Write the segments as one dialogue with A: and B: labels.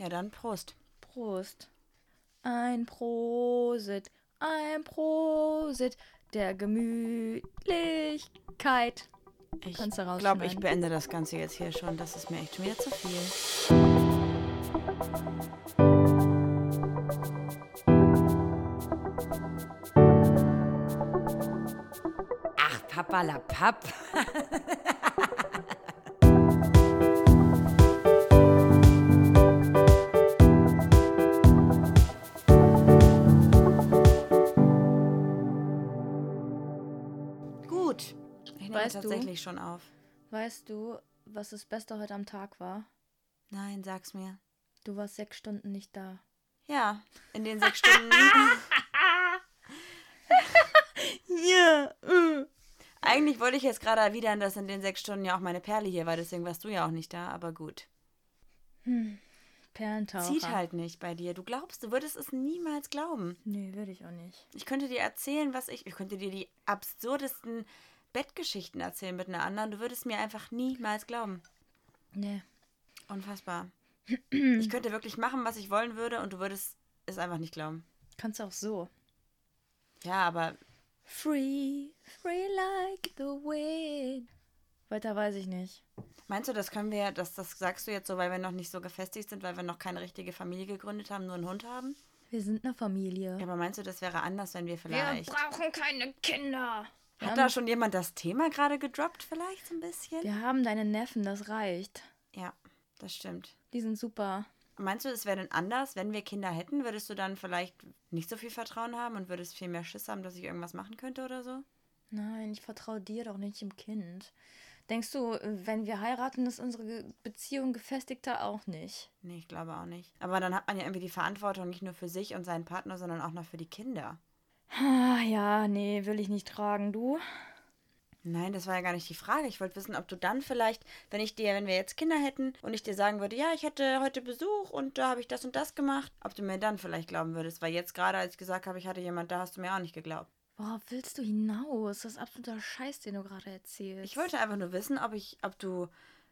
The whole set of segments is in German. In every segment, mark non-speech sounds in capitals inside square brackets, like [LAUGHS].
A: Ja, dann Prost.
B: Prost. Ein Prosit, ein Prosit der Gemütlichkeit.
A: Ich glaube, ich beende das Ganze jetzt hier schon. Das ist mir echt schon wieder zu viel. Ach, [LAUGHS]
B: Weißt du-
A: tatsächlich schon auf.
B: Weißt du, was das Beste heute am Tag war?
A: Nein, sag's mir.
B: Du warst sechs Stunden nicht da.
A: Ja, in den sechs Stunden. [LAUGHS]
B: Ja.
A: Eigentlich wollte ich jetzt gerade erwidern, dass in den sechs Stunden ja auch meine Perle hier war, deswegen warst du ja auch nicht da, aber gut.
B: Perlentaucher.
A: Zieht halt nicht bei dir. Du glaubst, du würdest es niemals glauben.
B: Nee, würde ich auch nicht.
A: Ich könnte dir erzählen, was ich. Ich könnte dir die absurdesten Bettgeschichten erzählen mit einer anderen. Du würdest mir einfach niemals glauben.
B: Nee.
A: Unfassbar. [CLEARS THROAT] Ich könnte wirklich machen, was ich wollen würde und du würdest es einfach nicht glauben.
B: Kannst auch so.
A: Ja, aber
B: Free, free like the wind. Weiter weiß ich nicht.
A: meinst du, das können wir, das, das sagst du jetzt so, weil wir noch nicht so gefestigt sind, weil wir noch keine richtige Familie gegründet haben, nur einen Hund haben?
B: Wir sind eine Familie.
A: Ja, aber meinst du, das wäre anders, wenn wir vielleicht.
B: brauchen keine Kinder.
A: Hat da schon jemand das Thema gerade gedroppt, vielleicht so ein bisschen?
B: Wir haben deine Neffen, das reicht.
A: Ja, das stimmt.
B: Die sind super.
A: Meinst du, es wäre denn anders, wenn wir Kinder hätten? Würdest du dann vielleicht nicht so viel Vertrauen haben und würdest viel mehr Schiss haben, dass ich irgendwas machen könnte oder so?
B: Nein, ich vertraue dir doch nicht im Kind. Denkst du, wenn wir heiraten, ist unsere Beziehung gefestigter auch nicht?
A: Nee, ich glaube auch nicht. Aber dann hat man ja irgendwie die Verantwortung nicht nur für sich und seinen Partner, sondern auch noch für die Kinder.
B: Ah, ja, nee, will ich nicht tragen. Du?
A: Nein, das war ja gar nicht die Frage. Ich wollte wissen, ob du dann vielleicht, wenn ich dir, wenn wir jetzt Kinder hätten und ich dir sagen würde, ja, ich hatte heute Besuch und da habe ich das und das gemacht, ob du mir dann vielleicht glauben würdest. Weil jetzt gerade, als ich gesagt habe, ich hatte jemand, da hast du mir auch nicht geglaubt.
B: Worauf willst du hinaus? Das ist absoluter Scheiß, den du gerade erzählst.
A: Ich wollte einfach nur wissen, ob ich, ob du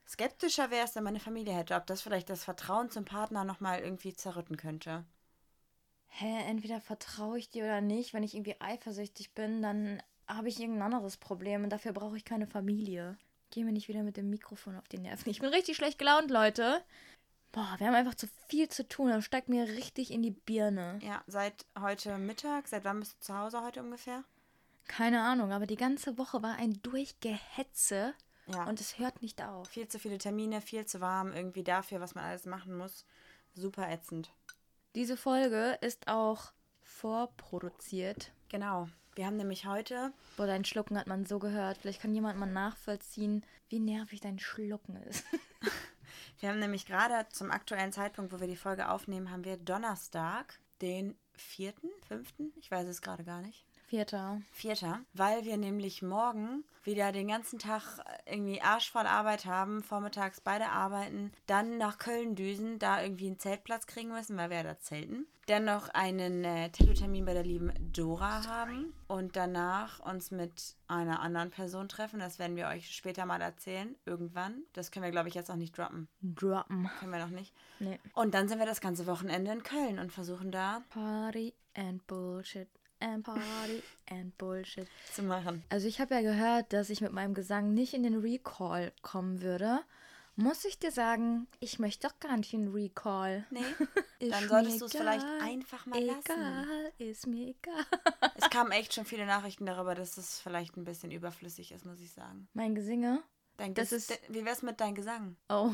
A: skeptischer wärst, wenn meine Familie hätte, ob das vielleicht das Vertrauen zum Partner nochmal irgendwie zerrütten könnte.
B: Hä, entweder vertraue ich dir oder nicht. Wenn ich irgendwie eifersüchtig bin, dann habe ich irgendein anderes Problem und dafür brauche ich keine Familie. Geh mir nicht wieder mit dem Mikrofon auf die Nerven. Ich bin richtig schlecht gelaunt, Leute. Boah, wir haben einfach zu viel zu tun. Das steigt mir richtig in die Birne.
A: Ja, seit heute Mittag, seit wann bist du zu Hause heute ungefähr?
B: Keine Ahnung, aber die ganze Woche war ein Durchgehetze
A: Ja.
B: und es hört nicht auf.
A: viel zu viele Termine, viel zu warm, irgendwie dafür, was man alles machen muss. Super ätzend.
B: Diese Folge ist auch vorproduziert.
A: Genau. Wir haben nämlich heute,
B: Boah, dein Schlucken hat man so gehört. Vielleicht kann jemand mal nachvollziehen, wie nervig dein Schlucken ist. [LAUGHS]
A: wir haben nämlich gerade zum aktuellen Zeitpunkt, wo wir die Folge aufnehmen, haben wir Donnerstag, den vierten, fünften, ich weiß es gerade gar nicht.
B: Vierter.
A: Vierter, weil wir nämlich morgen wieder den ganzen Tag irgendwie arschvoll Arbeit haben, vormittags beide arbeiten, dann nach Köln düsen, da irgendwie einen Zeltplatz kriegen müssen, weil wir ja da zelten. Dann noch einen äh, Tattoo-Termin bei der lieben Dora haben und danach uns mit einer anderen Person treffen. Das werden wir euch später mal erzählen, irgendwann. Das können wir, glaube ich, jetzt auch nicht droppen.
B: Droppen.
A: Können wir noch nicht.
B: Nee.
A: Und dann sind wir das ganze Wochenende in Köln und versuchen da
B: Party and Bullshit. And Party [LAUGHS] and Bullshit.
A: zu machen.
B: Also ich habe ja gehört, dass ich mit meinem Gesang nicht in den Recall kommen würde. Muss ich dir sagen, ich möchte doch gar nicht in den Recall.
A: Nee, [LAUGHS]
B: Ist
A: dann solltest du es vielleicht einfach mal lassen.
B: Egal, ist mir egal.
A: Es kamen echt schon viele Nachrichten darüber, dass es vielleicht ein bisschen überflüssig ist, muss ich sagen.
B: Mein Gesinge?
A: Dein
B: Das
A: Ges-
B: ist-
A: Wie wär's mit deinem Gesang?
B: Oh,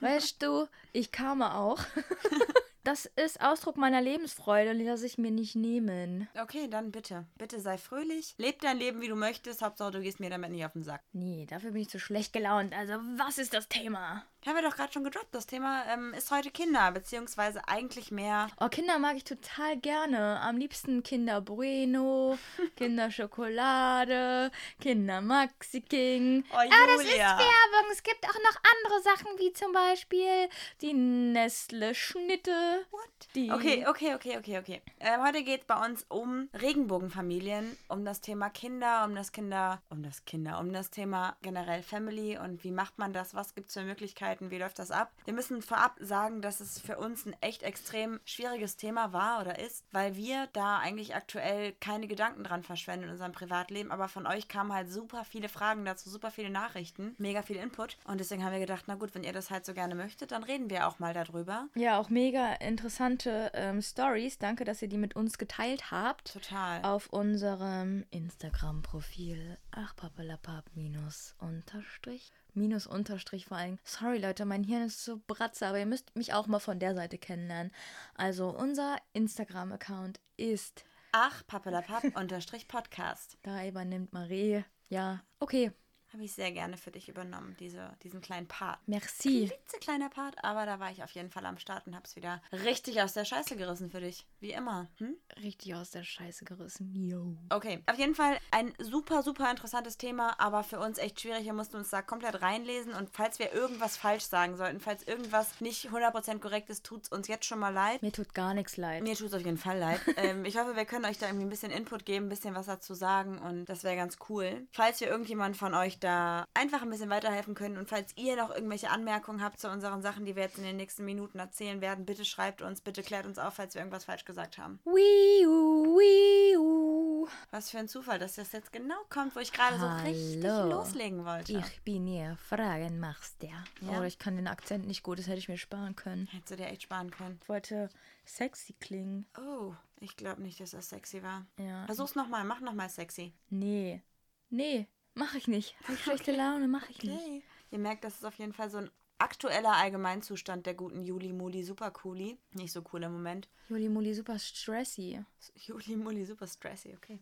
B: weißt du, ich kam auch. [LAUGHS] Das ist Ausdruck meiner Lebensfreude und die lasse ich mir nicht nehmen.
A: Okay, dann bitte. Bitte sei fröhlich. Leb dein Leben, wie du möchtest. Hauptsache, du gehst mir damit nicht auf den Sack.
B: Nee, dafür bin ich zu schlecht gelaunt. Also, was ist das Thema?
A: Haben wir doch gerade schon gedroppt. Das Thema ähm, ist heute Kinder, beziehungsweise eigentlich mehr.
B: Oh, Kinder mag ich total gerne. Am liebsten Kinder Bueno, [LAUGHS] Kinder Schokolade, Kinder Maxi King.
A: Oh,
B: Aber das ist
A: Julia.
B: Werbung. Es gibt auch noch andere Sachen, wie zum Beispiel die Nestle Schnitte.
A: What?
B: Die-
A: Okay, okay, okay, okay, okay. Ähm, heute geht es bei uns um Regenbogenfamilien, um das Thema Kinder, um das Kinder, um das Kinder, um das Thema generell Family und wie macht man das, was gibt es für Möglichkeiten, wie läuft das ab. Wir müssen vorab sagen, dass es für uns ein echt extrem schwieriges Thema war oder ist, weil wir da eigentlich aktuell keine Gedanken dran verschwenden in unserem Privatleben, aber von euch kamen halt super viele Fragen dazu, super viele Nachrichten, mega viel Input und deswegen haben wir gedacht, na gut, wenn ihr das halt so gerne möchtet, dann reden wir auch mal darüber.
B: Ja, auch mega interessante ähm, Stories. Danke, dass ihr die mit uns geteilt habt.
A: Total.
B: Auf unserem Instagram-Profil. Ach, papalapap, minus, unterstrich. Minus, unterstrich vor allem. Sorry, Leute, mein Hirn ist so bratze, aber ihr müsst mich auch mal von der Seite kennenlernen. Also, unser Instagram-Account ist.
A: Ach, Pappelapapp unterstrich Podcast.
B: Da übernimmt Marie. Ja, okay.
A: Habe ich sehr gerne für dich übernommen, diese, diesen kleinen Part.
B: Merci.
A: kleiner Part, aber da war ich auf jeden Fall am Start und habe es wieder richtig aus der Scheiße gerissen für dich. Wie immer. Hm?
B: Richtig aus der Scheiße gerissen. Yo.
A: Okay, auf jeden Fall ein super, super interessantes Thema, aber für uns echt schwierig. Wir mussten uns da komplett reinlesen und falls wir irgendwas falsch sagen sollten, falls irgendwas nicht 100% korrekt ist, tut es uns jetzt schon mal leid.
B: Mir tut gar nichts leid.
A: Mir tut es auf jeden Fall leid. [LAUGHS] ähm, ich hoffe, wir können euch da irgendwie ein bisschen Input geben, ein bisschen was dazu sagen und das wäre ganz cool. Falls wir irgendjemand von euch da einfach ein bisschen weiterhelfen können und falls ihr noch irgendwelche Anmerkungen habt zu unseren Sachen, die wir jetzt in den nächsten Minuten erzählen werden, bitte schreibt uns, bitte klärt uns auf, falls wir irgendwas falsch gesagt haben.
B: Wiu, wiu.
A: Was für ein Zufall, dass das jetzt genau kommt, wo ich gerade so richtig loslegen wollte.
B: Ich bin hier, Fragen machst der.
A: Ja.
B: Oder ich kann den Akzent nicht gut, das hätte ich mir sparen können.
A: Hättest du dir echt sparen können.
B: Ich wollte sexy klingen.
A: Oh, ich glaube nicht, dass das sexy war.
B: Ja.
A: Versuch's nochmal, mach nochmal sexy.
B: Nee. Nee, mach ich nicht. Hab ich schlechte Laune, mach ich nicht.
A: Okay. Ihr merkt, das ist auf jeden Fall so ein aktueller Allgemeinzustand der guten Juli Muli Super Cooli. Nicht so cool im Moment.
B: Juli Muli super stressy. [LAUGHS]
A: Juli Muli Super Stressy, okay.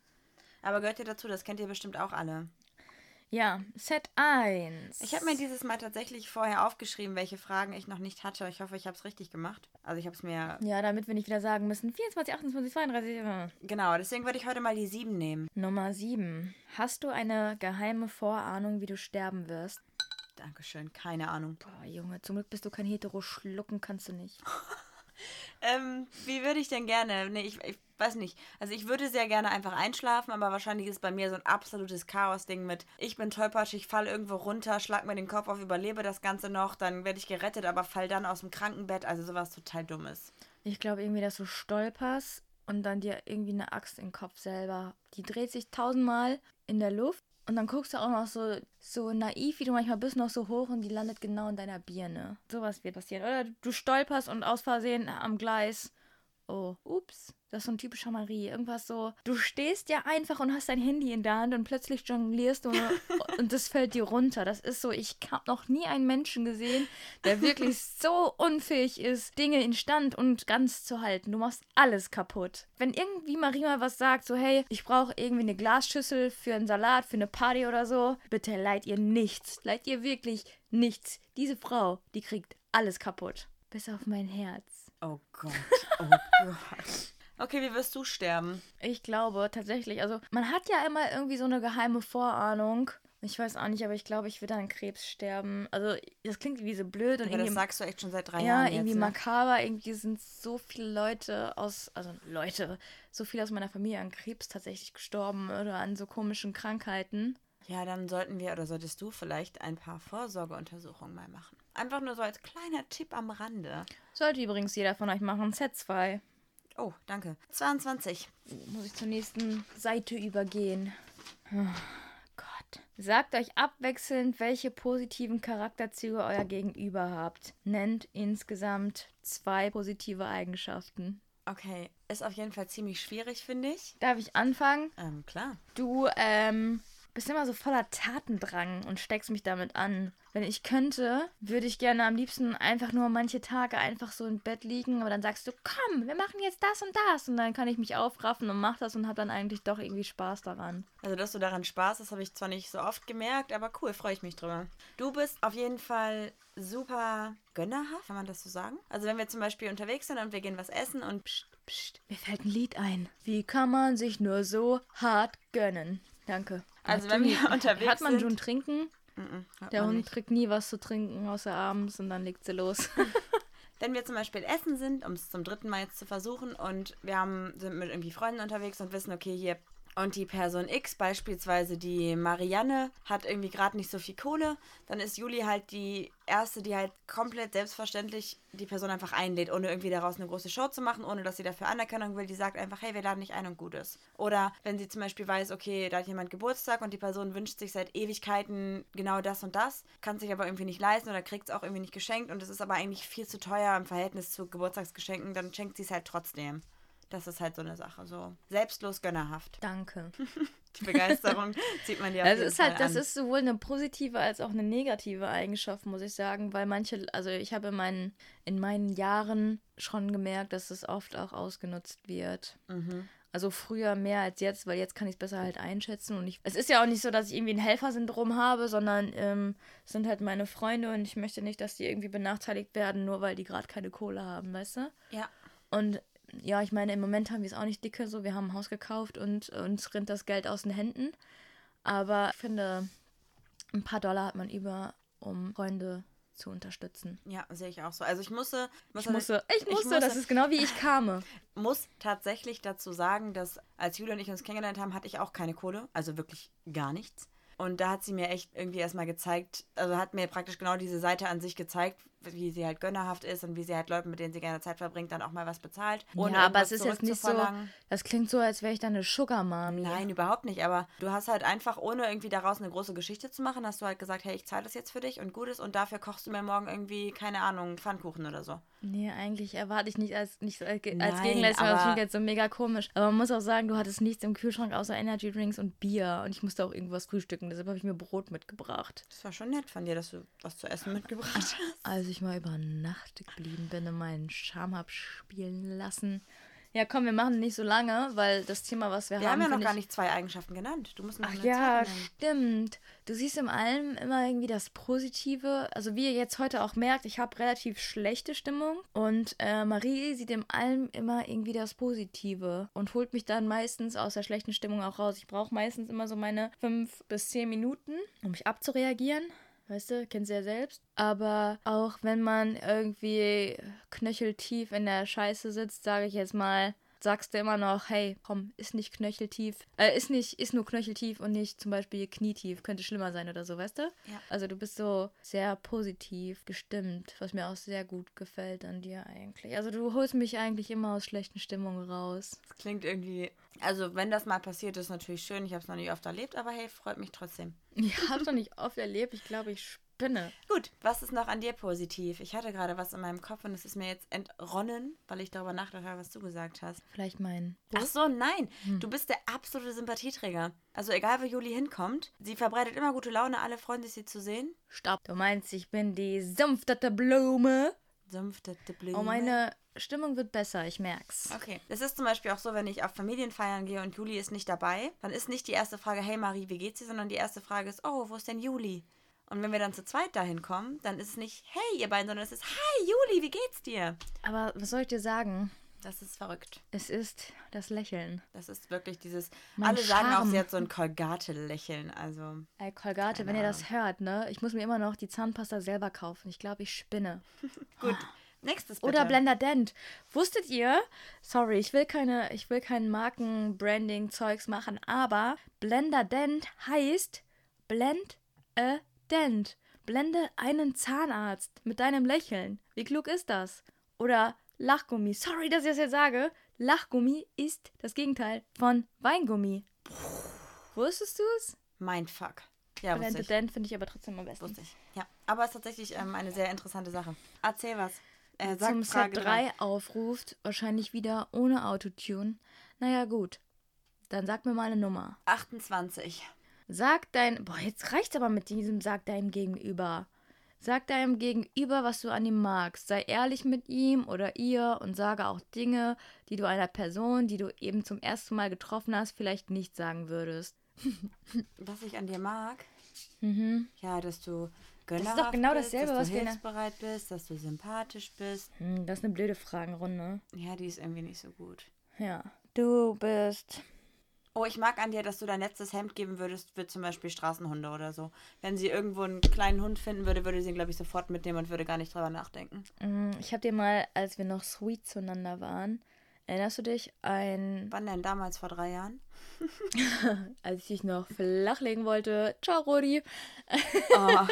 A: Aber gehört ihr dazu, das kennt ihr bestimmt auch alle.
B: Ja, Set 1.
A: Ich habe mir dieses Mal tatsächlich vorher aufgeschrieben, welche Fragen ich noch nicht hatte. Ich hoffe, ich habe es richtig gemacht. Also ich habe es mir...
B: Ja, damit wir nicht wieder sagen müssen, 24, 28, 32. äh.
A: Genau, deswegen würde ich heute mal die sieben nehmen.
B: Nummer 7. Hast du eine geheime Vorahnung, wie du sterben wirst?
A: Dankeschön, keine Ahnung.
B: Boah, Junge, zum Glück bist du kein Hetero, schlucken kannst du nicht. [LAUGHS]
A: Ähm, wie würde ich denn gerne? Nee, ich, ich weiß nicht. Also ich würde sehr gerne einfach einschlafen, aber wahrscheinlich ist bei mir so ein absolutes Chaos-Ding mit, ich bin tollpatschig, fall irgendwo runter, schlag mir den Kopf auf, überlebe das Ganze noch, dann werde ich gerettet, aber fall dann aus dem Krankenbett. Also sowas total Dummes.
B: Ich glaube irgendwie, dass du stolperst und dann dir irgendwie eine Axt im Kopf selber. Die dreht sich tausendmal in der Luft und dann guckst du auch noch so, so naiv, wie du manchmal bist, noch so hoch und die landet genau in deiner Birne. Sowas wird passieren. Oder du stolperst und aus Versehen am Gleis. Oh, ups. Das ist so ein typischer Marie. Irgendwas so. Du stehst ja einfach und hast dein Handy in der Hand und plötzlich jonglierst du [LAUGHS] und das fällt dir runter. Das ist so, ich habe noch nie einen Menschen gesehen, der wirklich [LAUGHS] so unfähig ist, Dinge in Stand und ganz zu halten. Du machst alles kaputt. Wenn irgendwie Marie mal was sagt, so hey, ich brauche irgendwie eine Glasschüssel für einen Salat, für eine Party oder so, bitte leiht ihr nichts. Leiht ihr wirklich nichts. Diese Frau, die kriegt alles kaputt. Bis auf mein Herz.
A: Oh Gott, oh Gott. [LAUGHS] Okay, wie wirst du sterben?
B: Ich glaube tatsächlich, also man hat ja immer irgendwie so eine geheime Vorahnung. Ich weiß auch nicht, aber ich glaube, ich würde an Krebs sterben. Also, das klingt wie so blöd und
A: Aber das
B: irgendwie.
A: sagst du echt schon seit drei
B: Ja,
A: Jahren
B: irgendwie
A: jetzt, ne?
B: makaber. Irgendwie sind so viele Leute aus, also Leute, so viele aus meiner Familie an Krebs tatsächlich gestorben oder an so komischen Krankheiten.
A: Ja, dann sollten wir oder solltest du vielleicht ein paar Vorsorgeuntersuchungen mal machen. Einfach nur so als kleiner Tipp am Rande.
B: Sollte übrigens jeder von euch machen. Set 2.
A: Oh, danke. 22.
B: Muss ich zur nächsten Seite übergehen. Oh Gott. Sagt euch abwechselnd, welche positiven Charakterzüge euer Gegenüber habt. Nennt insgesamt zwei positive Eigenschaften.
A: Okay, ist auf jeden Fall ziemlich schwierig, finde ich.
B: Darf ich anfangen?
A: Ähm, klar.
B: Du, ähm, bist immer so voller Tatendrang und steckst mich damit an. Wenn ich könnte, würde ich gerne am liebsten einfach nur manche Tage einfach so im Bett liegen, aber dann sagst du, komm, wir machen jetzt das und das. Und dann kann ich mich aufraffen und mach das und hab dann eigentlich doch irgendwie Spaß daran.
A: Also, dass du daran Spaß hast, habe ich zwar nicht so oft gemerkt, aber cool, freue ich mich drüber. Du bist auf jeden Fall super gönnerhaft, kann man das so sagen? Also, wenn wir zum Beispiel unterwegs sind und wir gehen was essen und pst, pst.
B: Mir fällt ein Lied ein. Wie kann man sich nur so hart gönnen? Danke.
A: Also,
B: Hat
A: wenn wir [LAUGHS] unterwegs
B: Hat man
A: sind-
B: schon trinken?
A: Mm -mm, hört
B: Der Hund
A: nicht.
B: kriegt nie was zu trinken, außer abends und dann legt sie los. [LAUGHS] [LAUGHS]
A: wenn wir zum Beispiel essen sind, um es zum dritten Mal jetzt zu versuchen, und wir haben, sind mit irgendwie Freunden unterwegs und wissen, okay, hier und die Person X, beispielsweise die Marianne, hat irgendwie gerade nicht so viel Kohle, dann ist Juli halt die erste, die halt komplett selbstverständlich die Person einfach einlädt, ohne irgendwie daraus eine große Show zu machen, ohne dass sie dafür Anerkennung will. Die sagt einfach, hey, wir laden nicht ein und gut ist. Oder wenn sie zum Beispiel weiß, okay, da hat jemand Geburtstag und die Person wünscht sich seit Ewigkeiten genau das und das, kann sich aber irgendwie nicht leisten oder kriegt es auch irgendwie nicht geschenkt und es ist aber eigentlich viel zu teuer im Verhältnis zu Geburtstagsgeschenken, dann schenkt sie es halt trotzdem. Das ist halt so eine Sache, so selbstlos gönnerhaft.
B: Danke. [LAUGHS]
A: Die Begeisterung [LAUGHS] zieht man dir auf
B: Das
A: jeden
B: ist halt,
A: Fall
B: das
A: an.
B: ist sowohl eine positive als auch eine negative Eigenschaft, muss ich sagen, weil manche, also ich habe in meinen, in meinen Jahren schon gemerkt, dass es oft auch ausgenutzt wird.
A: Mhm.
B: Also früher mehr als jetzt, weil jetzt kann ich es besser halt einschätzen. Und ich, es ist ja auch nicht so, dass ich irgendwie ein Helfersyndrom habe, sondern ähm, es sind halt meine Freunde und ich möchte nicht, dass die irgendwie benachteiligt werden, nur weil die gerade keine Kohle haben, weißt du?
A: Ja.
B: Und ja, ich meine, im Moment haben wir es auch nicht dicke, so wir haben ein Haus gekauft und uns rinnt das Geld aus den Händen. Aber ich finde, ein paar Dollar hat man über, um Freunde zu unterstützen.
A: Ja, sehe ich auch so. Also ich musste,
B: Ich musste, ich musste, das ist genau wie ich kam. [LAUGHS]
A: muss tatsächlich dazu sagen, dass als Julia und ich uns kennengelernt haben, hatte ich auch keine Kohle. Also wirklich gar nichts. Und da hat sie mir echt irgendwie erstmal gezeigt, also hat mir praktisch genau diese Seite an sich gezeigt, wie sie halt gönnerhaft ist und wie sie halt Leuten, mit denen sie gerne Zeit verbringt, dann auch mal was bezahlt. ohne
B: ja, aber es ist jetzt nicht so, das klingt so, als wäre ich dann eine Sugar Mami.
A: Nein, überhaupt nicht. Aber du hast halt einfach, ohne irgendwie daraus eine große Geschichte zu machen, hast du halt gesagt, hey, ich zahle das jetzt für dich und gut ist und dafür kochst du mir morgen irgendwie, keine Ahnung, Pfannkuchen oder so.
B: Nee, eigentlich erwarte ich nicht als, nicht als, als
A: Nein,
B: Gegenleistung, das klingt jetzt so mega komisch. Aber man muss auch sagen, du hattest nichts im Kühlschrank außer Energy Drinks und Bier. Und ich musste auch irgendwas frühstücken, deshalb habe ich mir Brot mitgebracht.
A: Das war schon nett von dir, dass du was zu essen mitgebracht [LAUGHS] hast.
B: Als ich mal über Nacht geblieben bin und meinen Charme hab spielen lassen. Ja, komm, wir machen nicht so lange, weil das Thema, was wir,
A: Wir haben ja noch gar
B: ich-
A: nicht zwei Eigenschaften genannt. Du musst noch
B: Ach
A: eine
B: ja, stimmt. Du siehst in allem immer irgendwie das Positive. Also wie ihr jetzt heute auch merkt, ich habe relativ schlechte Stimmung und äh, Marie sieht in allem immer irgendwie das Positive und holt mich dann meistens aus der schlechten Stimmung auch raus. Ich brauche meistens immer so meine fünf bis zehn Minuten, um mich abzureagieren. Weißt du, kennst du ja selbst. Aber auch wenn man irgendwie knöcheltief in der Scheiße sitzt, sage ich jetzt mal, sagst du immer noch, hey, komm, ist nicht knöcheltief, äh, ist nicht, ist nur knöcheltief und nicht zum Beispiel knietief, könnte schlimmer sein oder so, weißt du?
A: Ja.
B: Also du bist so sehr positiv gestimmt, was mir auch sehr gut gefällt an dir eigentlich. Also du holst mich eigentlich immer aus schlechten Stimmungen raus.
A: Das klingt irgendwie. Also, wenn das mal passiert, ist natürlich schön. Ich habe es noch nicht oft erlebt, aber hey, freut mich trotzdem. [LAUGHS]
B: Ich hab's noch nicht oft erlebt, ich glaube, ich spinne.
A: Gut, was ist noch an dir positiv? Ich hatte gerade was in meinem Kopf und es ist mir jetzt entronnen, weil ich darüber nachgedacht habe, was du gesagt hast.
B: Vielleicht mein.
A: Ach so, nein. Du bist der absolute Sympathieträger. Also egal, wo Juli hinkommt, sie verbreitet immer gute Laune, alle freuen sich, sie zu sehen.
B: Stopp. Du meinst, ich bin die sanftete Blume.
A: Sanftete Blume.
B: Oh, meine Stimmung wird besser, ich merk's.
A: Okay. Es ist zum Beispiel auch so, wenn ich auf Familienfeiern gehe und Juli ist nicht dabei, dann ist nicht die erste Frage, hey Marie, wie geht's dir, sondern die erste Frage ist, oh, wo ist denn Juli? Und wenn wir dann zu zweit dahin kommen, dann ist es nicht, hey ihr beiden, sondern es ist, hi Juli, wie geht's dir?
B: Aber was soll ich dir sagen?
A: Das ist verrückt.
B: Es ist das Lächeln.
A: Das ist wirklich dieses,
B: Mein
A: alle sagen auch,
B: Charme.
A: sie hat so ein Colgate-Lächeln, also
B: Ey, Colgate, wenn ihr das hört, ne? Ich muss mir immer noch die Zahnpasta selber kaufen. Ich glaube, ich spinne. [LAUGHS]
A: gut. Nächstes bitte.
B: Oder Blender Dent. Wusstet ihr? Sorry, ich will keine, ich will kein Marken-Branding-Zeugs machen, aber Blender Dent heißt Blend a Dent. Blende einen Zahnarzt mit deinem Lächeln. Wie klug ist das? Oder Lachgummi. Sorry, dass ich das jetzt sage. Lachgummi ist das Gegenteil von Weingummi. Wusstest du es?
A: Mindfuck. Ja, wusste
B: Blended
A: ich.
B: Dent finde ich aber trotzdem am besten.
A: Wusste ich. Ja, aber es ist tatsächlich ähm, eine sehr interessante Sache. Erzähl was. Äh,
B: Zum
A: Frage
B: Set
A: drei.
B: 3 aufruft, wahrscheinlich wieder ohne Autotune. Naja, gut. Dann sag mir mal eine Nummer.
A: 28.
B: Sag dein. Boah, jetzt reicht's aber mit diesem Sag deinem Gegenüber. Sag deinem Gegenüber, was du an ihm magst. Sei ehrlich mit ihm oder ihr und sage auch Dinge, die du einer Person, die du eben zum ersten Mal getroffen hast, vielleicht nicht sagen würdest. [LAUGHS]
A: Was ich an dir mag?
B: Mhm.
A: Ja, dass du
B: ist
A: gönnerhaft
B: doch genau
A: bist,
B: dasselbe,
A: dass
B: was
A: du hilfsbereit bist, dass du sympathisch bist.
B: Hm, das ist eine blöde Fragenrunde.
A: Ja, die ist irgendwie nicht so gut.
B: Ja. Du bist
A: Oh, ich mag an dir, dass du dein letztes Hemd geben würdest für zum Beispiel Straßenhunde oder so. Wenn sie irgendwo einen kleinen Hund finden würde, würde sie ihn, glaube ich, sofort mitnehmen und würde gar nicht drüber nachdenken.
B: Mm, Ich habe dir mal, als wir noch sweet zueinander waren, erinnerst du dich, ein,
A: Wann denn damals vor drei Jahren? [LAUGHS]
B: als ich dich noch flachlegen wollte, ciao Rodi,
A: Oh, [LAUGHS]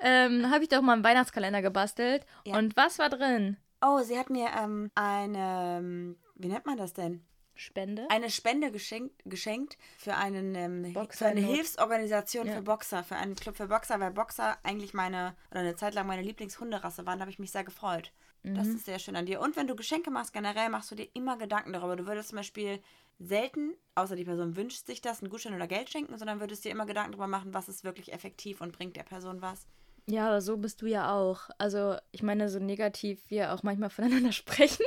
B: ähm, habe ich doch mal einen Weihnachtskalender gebastelt.
A: Ja.
B: Und was war drin?
A: oh sie hat mir ähm, eine, ähm, wie nennt man das denn?
B: Spende?
A: Eine Spende geschenkt, geschenkt für, einen, ähm, für eine. Hilfsorganisation
B: Ja.
A: für Boxer, für einen Club für Boxer, weil Boxer eigentlich meine, oder eine Zeit lang meine Lieblingshunderasse waren, da habe ich mich sehr gefreut. Das
B: Mhm.
A: ist sehr schön an dir. Und wenn du Geschenke machst, generell machst du dir immer Gedanken darüber. Du würdest zum Beispiel selten, außer die Person wünscht sich das, einen Gutschein oder Geld schenken, sondern würdest dir immer Gedanken darüber machen, was ist wirklich effektiv und bringt der Person was.
B: Ja, aber so bist du ja auch. Also, ich meine, so negativ wir auch manchmal voneinander [LAUGHS] sprechen.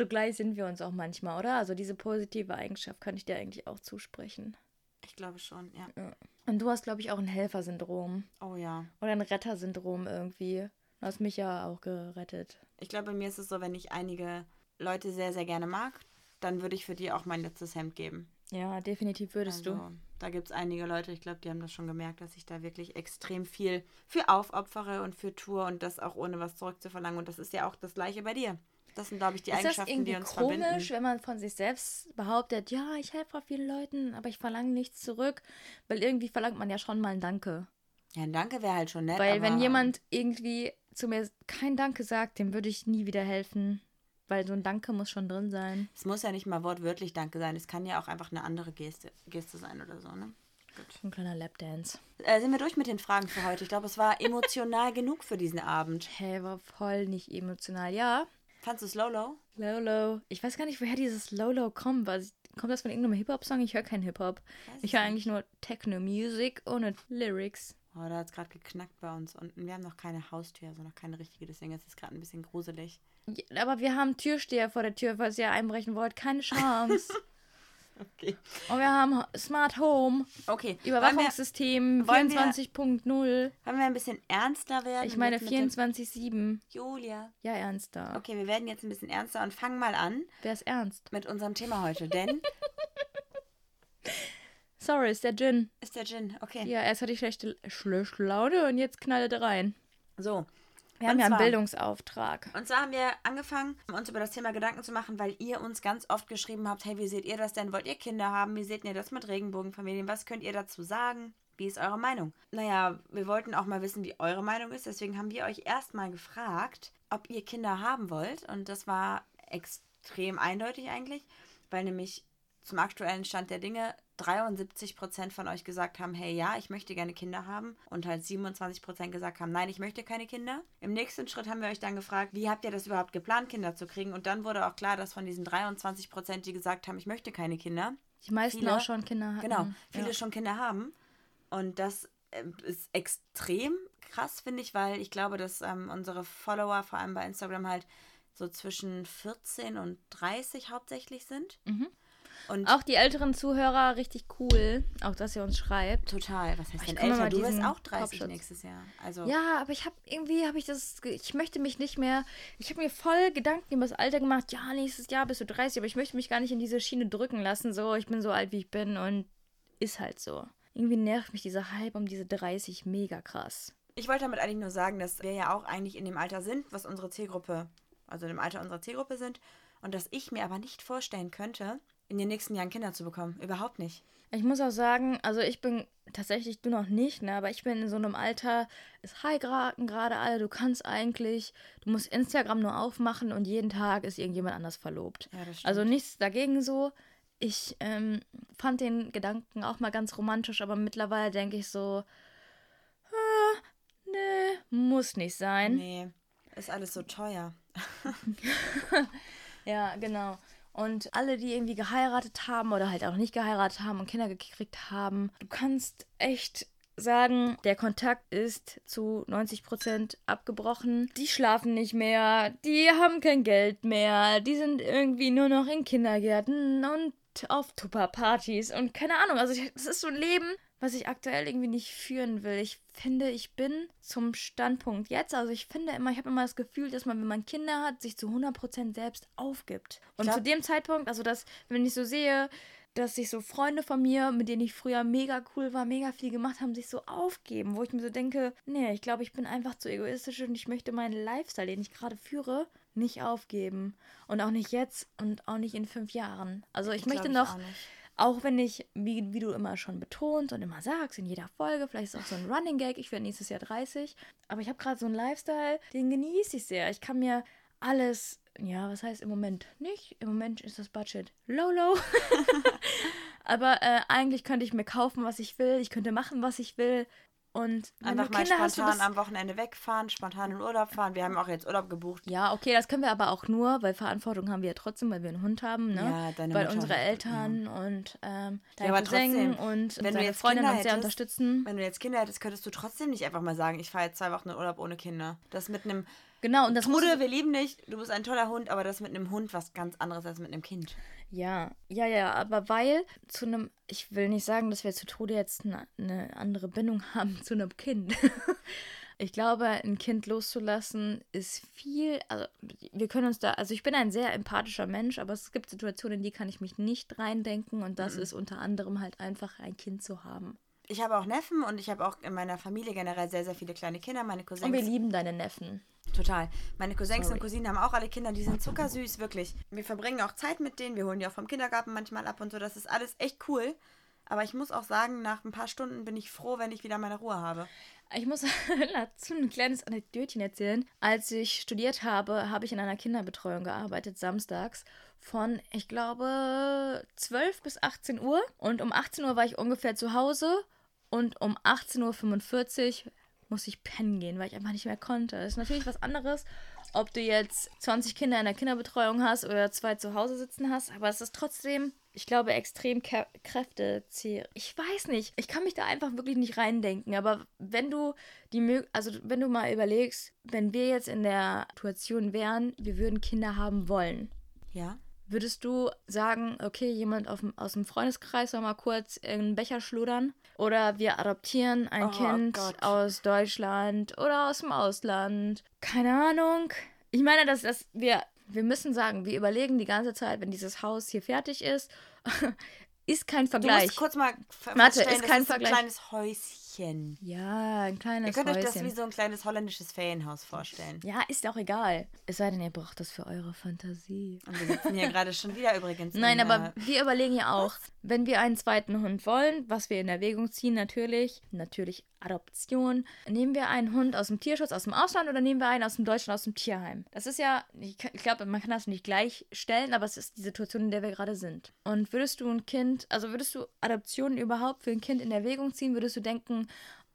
B: So gleich sind wir uns auch manchmal, oder? Also, diese positive Eigenschaft kann ich dir eigentlich auch zusprechen.
A: Ich glaube schon, ja.
B: Und du hast, glaube ich, auch ein Helfersyndrom.
A: Oh ja.
B: Oder ein Rettersyndrom irgendwie. Du hast mich ja auch gerettet.
A: Ich glaube, bei mir ist es so, wenn ich einige Leute sehr, sehr gerne mag, dann würde ich für die auch mein letztes Hemd geben.
B: Ja, definitiv würdest
A: also,
B: du.
A: Da gibt es einige Leute, ich glaube, die haben das schon gemerkt, dass ich da wirklich extrem viel für aufopfere und für tue und das auch ohne was zurückzuverlangen. Und das ist ja auch das Gleiche bei dir. Das sind, glaube ich, die
B: ist das
A: Eigenschaften,
B: irgendwie
A: die uns
B: komisch,
A: verbinden.
B: wenn man von sich selbst behauptet, ja, ich helfe auch vielen Leuten, aber ich verlange nichts zurück? Weil irgendwie verlangt man ja schon mal ein Danke.
A: Ja, ein Danke wäre halt schon nett.
B: Weil wenn jemand irgendwie zu mir kein Danke sagt, dem würde ich nie wieder helfen. Weil so ein Danke muss schon drin sein.
A: Es muss ja nicht mal wortwörtlich Danke sein. Es kann ja auch einfach eine andere Geste, Geste sein oder so, ne? Gut.
B: Ein kleiner Lapdance.
A: Äh, sind wir durch mit den Fragen für heute? Ich glaube, es war emotional [LAUGHS] genug für diesen Abend.
B: Hey, war voll nicht emotional. Ja,
A: Fandst du es Lolo?
B: Lolo. Ich weiß gar nicht, woher dieses Lolo kommt. Was, kommt das von irgendeinem Hip-Hop-Song? Ich höre keinen Hip-Hop. Ich höre eigentlich nur Techno-Music ohne Lyrics.
A: Oh, da hat es gerade geknackt bei uns unten. Wir haben noch keine Haustür, also noch keine richtige, deswegen ist es gerade ein bisschen gruselig.
B: Ja, aber wir haben Türsteher vor der Tür, falls ihr einbrechen wollt. Keine Chance. [LAUGHS]
A: Okay.
B: Und wir haben Smart Home,
A: Okay.
B: Überwachungssystem
A: wollen wir-
B: 24.0
A: wollen wir ein bisschen ernster werden?
B: Ich meine
A: jetzt mit dem-
B: 24.7.
A: Julia.
B: Ja, ernster.
A: Okay, wir werden jetzt ein bisschen ernster und fangen mal an
B: Wer ist ernst?
A: mit unserem Thema heute. Denn [LAUGHS]
B: Sorry, ist der Gin.
A: ist der Gin. Okay.
B: Ja, erst hatte ich schlechte, schlechte Laune und jetzt knallt er rein.
A: So.
B: Wir haben
A: Und
B: ja einen Bildungsauftrag.
A: Und zwar haben wir angefangen, uns über das Thema Gedanken zu machen, weil ihr uns ganz oft geschrieben habt, hey, wie seht ihr das denn? Wollt ihr Kinder haben? Wie seht ihr das mit Regenbogenfamilien? Was könnt ihr dazu sagen? Wie ist eure Meinung? Naja, wir wollten auch mal wissen, wie eure Meinung ist. Deswegen haben wir euch erstmal gefragt, ob ihr Kinder haben wollt. Und das war extrem eindeutig eigentlich, weil nämlich zum aktuellen Stand der Dinge 73% von euch gesagt haben, hey ja, ich möchte gerne Kinder haben und halt 27% gesagt haben, nein, ich möchte keine Kinder. Im nächsten Schritt haben wir euch dann gefragt, wie habt ihr das überhaupt geplant, Kinder zu kriegen? Und dann wurde auch klar, dass von diesen 23%, die gesagt haben, ich möchte keine Kinder,
B: Die meisten
A: viele-
B: auch schon Kinder hatten.
A: genau, viele
B: Ja.
A: schon Kinder haben. Und das äh, ist extrem krass, finde ich, weil ich glaube, dass ähm, unsere Follower, vor allem bei Instagram, halt so zwischen 14 und 30 hauptsächlich sind.
B: Mhm.
A: Und
B: Auch die älteren Zuhörer, richtig cool. Auch, dass ihr uns schreibt.
A: total, was heißt denn älter? Du wirst
B: diesen
A: auch 30
B: Popschutz.
A: nächstes Jahr. Also,
B: Ja, aber ich habe irgendwie, habe ich das, ich möchte mich nicht mehr, ich habe mir voll Gedanken über das Alter gemacht. Ja, nächstes Jahr bist du 30, aber ich möchte mich gar nicht in diese Schiene drücken lassen. So, ich bin so alt, wie ich bin und ist halt so. Irgendwie nervt mich dieser Hype um diese 30 mega krass.
A: ich wollte damit eigentlich nur sagen, dass wir ja auch eigentlich in dem Alter sind, was unsere Zielgruppe, also in dem Alter unserer Zielgruppe sind. Und dass ich mir aber nicht vorstellen könnte, in den nächsten Jahren Kinder zu bekommen. Überhaupt nicht.
B: Ich muss auch sagen, also ich bin tatsächlich, du noch nicht, ne, aber ich bin in so einem Alter, es heiraten gerade alle, du kannst eigentlich, du musst Instagram nur aufmachen und jeden Tag ist irgendjemand anders verlobt.
A: Ja, das stimmt.
B: Also nichts dagegen so. Ich ähm, fand den Gedanken auch mal ganz romantisch, aber mittlerweile denke ich so, ah, nee, muss nicht sein.
A: Nee, ist alles so teuer. [LAUGHS] [LAUGHS]
B: Ja, genau. Und alle, die irgendwie geheiratet haben oder halt auch nicht geheiratet haben und Kinder gekriegt haben, du kannst echt sagen, der Kontakt ist zu 90% abgebrochen. Die schlafen nicht mehr, die haben kein Geld mehr, die sind irgendwie nur noch in Kindergärten und auf Tupperpartys und keine Ahnung. Also es ist so ein Leben, was ich aktuell irgendwie nicht führen will. Ich finde, ich bin zum Standpunkt jetzt, also ich finde immer, ich habe immer das Gefühl, dass man, wenn man Kinder hat, sich zu 100% selbst aufgibt. Und zu dem Zeitpunkt, also das, wenn ich so sehe, dass sich so Freunde von mir, mit denen ich früher mega cool war, mega viel gemacht haben, sich so aufgeben, wo ich mir so denke, nee, ich glaube, ich bin einfach zu egoistisch und ich möchte meinen Lifestyle, den ich gerade führe, nicht aufgeben. Und auch nicht jetzt und auch nicht in fünf Jahren. Also ich, möchte
A: Glaub
B: noch,
A: auch
B: wenn ich, wie, wie du immer schon betont und immer sagst, in jeder Folge, vielleicht ist auch so ein Running Gag, ich werde nächstes Jahr 30, aber ich habe gerade so einen Lifestyle, den genieße ich sehr. Ich kann mir alles, ja, was heißt im Moment nicht? Im Moment ist das Budget low, low. [LAUGHS] aber äh, eigentlich könnte ich mir kaufen, was ich will, ich könnte machen, was ich will. Und
A: Einfach mal
B: Kinder hast, du
A: spontan
B: bist,
A: am Wochenende wegfahren, spontan in Urlaub fahren. Wir haben auch jetzt Urlaub gebucht.
B: Ja, okay, das können wir aber auch nur, weil Verantwortung haben wir ja trotzdem, weil wir einen Hund haben, ne?
A: Ja, deine
B: weil
A: Mutter
B: unsere Eltern und ähm, dein
A: aber
B: Cousin und
A: wenn du
B: seine
A: jetzt
B: Freundin uns sehr unterstützen.
A: Wenn du jetzt Kinder hättest, könntest du trotzdem nicht einfach mal sagen, ich fahre jetzt zwei Wochen in Urlaub ohne Kinder. Das mit einem
B: Genau, und das muss
A: Trude, wir lieben dich, du bist ein toller Hund, aber das mit einem Hund was ganz anderes als mit einem Kind.
B: Ja, ja, ja, aber weil zu einem, ich will nicht sagen, dass wir zu Tode jetzt eine, eine andere Bindung [LAUGHS] haben zu einem Kind. [LAUGHS] ich glaube, ein Kind loszulassen ist viel, also wir können uns da, also ich bin ein sehr empathischer Mensch, aber es gibt Situationen, in die kann ich mich nicht reindenken und das ist unter anderem halt einfach ein Kind zu haben.
A: Ich habe auch Neffen und ich habe auch in meiner Familie generell sehr, sehr viele kleine Kinder. Meine Cousins.
B: Und wir lieben deine Neffen.
A: Total. Meine Cousins
B: Sorry.
A: und Cousinen haben auch alle Kinder, die sind zuckersüß, wirklich. Wir verbringen auch Zeit mit denen, wir holen die auch vom Kindergarten manchmal ab und so. Das ist alles echt cool. Aber ich muss auch sagen, nach ein paar Stunden bin ich froh, wenn ich wieder meine Ruhe habe.
B: Ich muss [LAUGHS] dazu ein kleines Anekdötchen erzählen. Als ich studiert habe, habe ich in einer Kinderbetreuung gearbeitet, samstags. Von, ich glaube, 12 bis 18 Uhr. Und um 18 Uhr war ich ungefähr zu Hause. Und um 18.45 Uhr musste ich pennen gehen, weil ich einfach nicht mehr konnte. Das ist natürlich was anderes, ob du jetzt 20 Kinder in der Kinderbetreuung hast oder zwei zu Hause sitzen hast. Aber es ist trotzdem, ich glaube, extrem Kä- kräftezehr. Ich weiß nicht. Ich kann mich da einfach wirklich nicht reindenken. Aber wenn du die also wenn du mal überlegst, wenn wir jetzt in der Situation wären, wir würden Kinder haben wollen.
A: Ja?
B: Würdest du sagen, okay, jemand dem, aus dem Freundeskreis soll mal kurz einen Becher schludern? Oder wir adoptieren ein
A: Oh
B: Kind
A: Gott.
B: aus Deutschland oder aus dem Ausland? Keine Ahnung. Ich meine, dass, dass wir, wir müssen sagen, wir überlegen die ganze Zeit, wenn dieses Haus hier fertig ist, [LAUGHS] ist kein
A: Du
B: Vergleich.
A: musst kurz mal
B: Warte, ist kein
A: ist so ein
B: Vergleich.
A: kleines Häuschen.
B: Ja, ein kleines
A: Ihr könnt euch das
B: Häuschen.
A: wie so ein kleines holländisches Ferienhaus vorstellen.
B: Ja, ist auch egal. Es sei denn, ihr braucht das für eure Fantasie.
A: Und wir sitzen hier gerade schon wieder übrigens. [LAUGHS]
B: Nein,
A: in,
B: aber
A: äh,
B: wir überlegen ja auch, wenn wir einen zweiten Hund wollen, was wir in Erwägung ziehen, natürlich, natürlich Adoption, nehmen wir einen Hund aus dem Tierschutz, aus dem Ausland oder nehmen wir einen aus dem Deutschland, aus dem Tierheim? Das ist ja, ich, ich glaube, man kann das nicht gleich stellen, aber es ist die Situation, in der wir gerade sind. Und würdest du ein Kind, also würdest du Adoptionen überhaupt für ein Kind in Erwägung ziehen? Würdest du denken,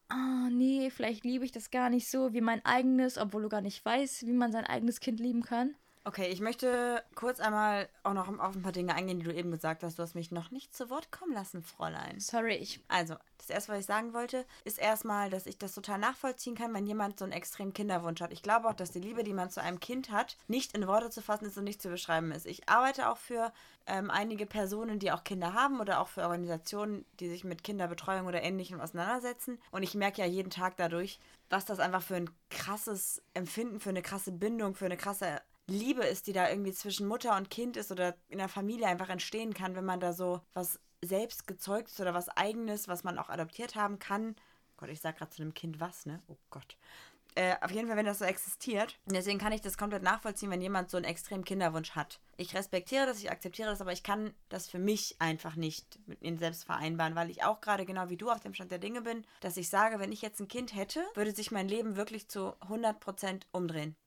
B: ah, nee, vielleicht liebe ich das gar nicht so wie mein eigenes, obwohl du gar nicht weißt, wie man sein eigenes Kind lieben kann?
A: Okay, ich möchte kurz einmal auch noch auf ein paar Dinge eingehen, die du eben gesagt hast. Du hast mich noch nicht zu Wort kommen lassen, Fräulein.
B: Sorry, ich
A: Also, das erste, was ich sagen wollte, ist erstmal, dass ich das total nachvollziehen kann, wenn jemand so einen extremen Kinderwunsch hat. Ich glaube auch, dass die Liebe, die man zu einem Kind hat, nicht in Worte zu fassen ist und nicht zu beschreiben ist. Ich arbeite auch für ähm, einige Personen, die auch Kinder haben oder auch für Organisationen, die sich mit Kinderbetreuung oder Ähnlichem auseinandersetzen. Und ich merke ja jeden Tag dadurch, was das einfach für ein krasses Empfinden, für eine krasse Bindung, für eine krasse Liebe ist, die da irgendwie zwischen Mutter und Kind ist oder in der Familie einfach entstehen kann, wenn man da so was selbst gezeugtes oder was eigenes, was man auch adoptiert haben kann. Gott, ich sag gerade zu einem Kind was, ne? Oh Gott. Äh, auf jeden Fall, wenn das so existiert. Und deswegen kann ich das komplett nachvollziehen, wenn jemand so einen extremen Kinderwunsch hat. Ich respektiere das, ich akzeptiere das, aber ich kann das für mich einfach nicht mit mir selbst vereinbaren, weil ich auch gerade genau wie du auf dem Stand der Dinge bin, dass ich sage, wenn ich jetzt ein Kind hätte, würde sich mein Leben wirklich zu 100% umdrehen.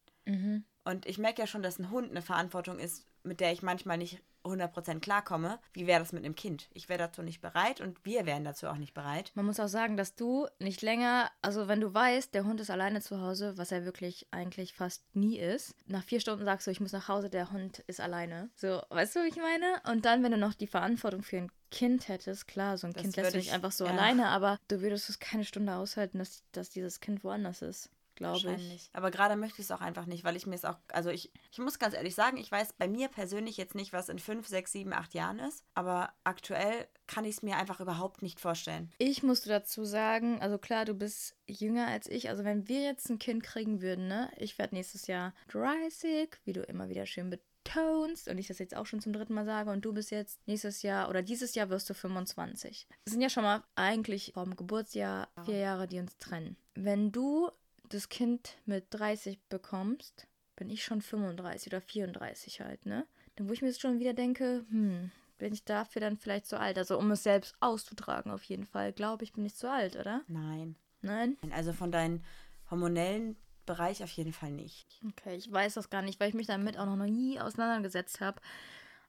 A: Und ich merke ja schon, dass ein Hund eine Verantwortung ist, mit der ich manchmal nicht 100% klarkomme. Wie wäre das mit einem Kind? Ich wäre dazu nicht bereit und wir wären dazu auch nicht bereit.
B: Man muss auch sagen, dass du nicht länger, also wenn du weißt, der Hund ist alleine zu Hause, was er wirklich eigentlich fast nie ist, nach vier Stunden sagst du, ich muss nach Hause, der Hund ist alleine. So, weißt du, wie ich meine? Und dann, wenn du noch die Verantwortung für ein Kind hättest, klar, so ein
A: Das
B: Kind lässt du nicht
A: ich-
B: einfach so
A: ja.
B: alleine, aber du würdest es keine Stunde aushalten, dass, dass dieses Kind woanders ist. Glaube ich.
A: Aber gerade möchte ich es auch einfach nicht, weil ich mir es auch, also ich, ich muss ganz ehrlich sagen, ich weiß bei mir persönlich jetzt nicht, was in fünf, sechs, sieben, acht Jahren ist, aber aktuell kann ich es mir einfach überhaupt nicht vorstellen.
B: Ich musste dazu sagen, also klar, du bist jünger als ich, also wenn wir jetzt ein Kind kriegen würden, ne, ich werde nächstes Jahr 30, wie du immer wieder schön betonst und ich das jetzt auch schon zum dritten Mal sage und du bist jetzt nächstes Jahr oder dieses Jahr wirst du 25. Es sind ja schon mal eigentlich vom Geburtsjahr vier Jahre, die uns trennen. Wenn du das Kind mit 30 bekommst, bin ich schon 35 oder 34 halt, ne? Dann wo ich mir jetzt schon wieder denke, hm, bin ich dafür dann vielleicht zu alt? Also um es selbst auszutragen auf jeden Fall. Glaube ich, bin ich zu alt, oder?
A: Nein.
B: Nein?
A: Also von deinem hormonellen Bereich auf jeden Fall nicht.
B: Okay, ich weiß das gar nicht, weil ich mich damit auch noch nie auseinandergesetzt habe.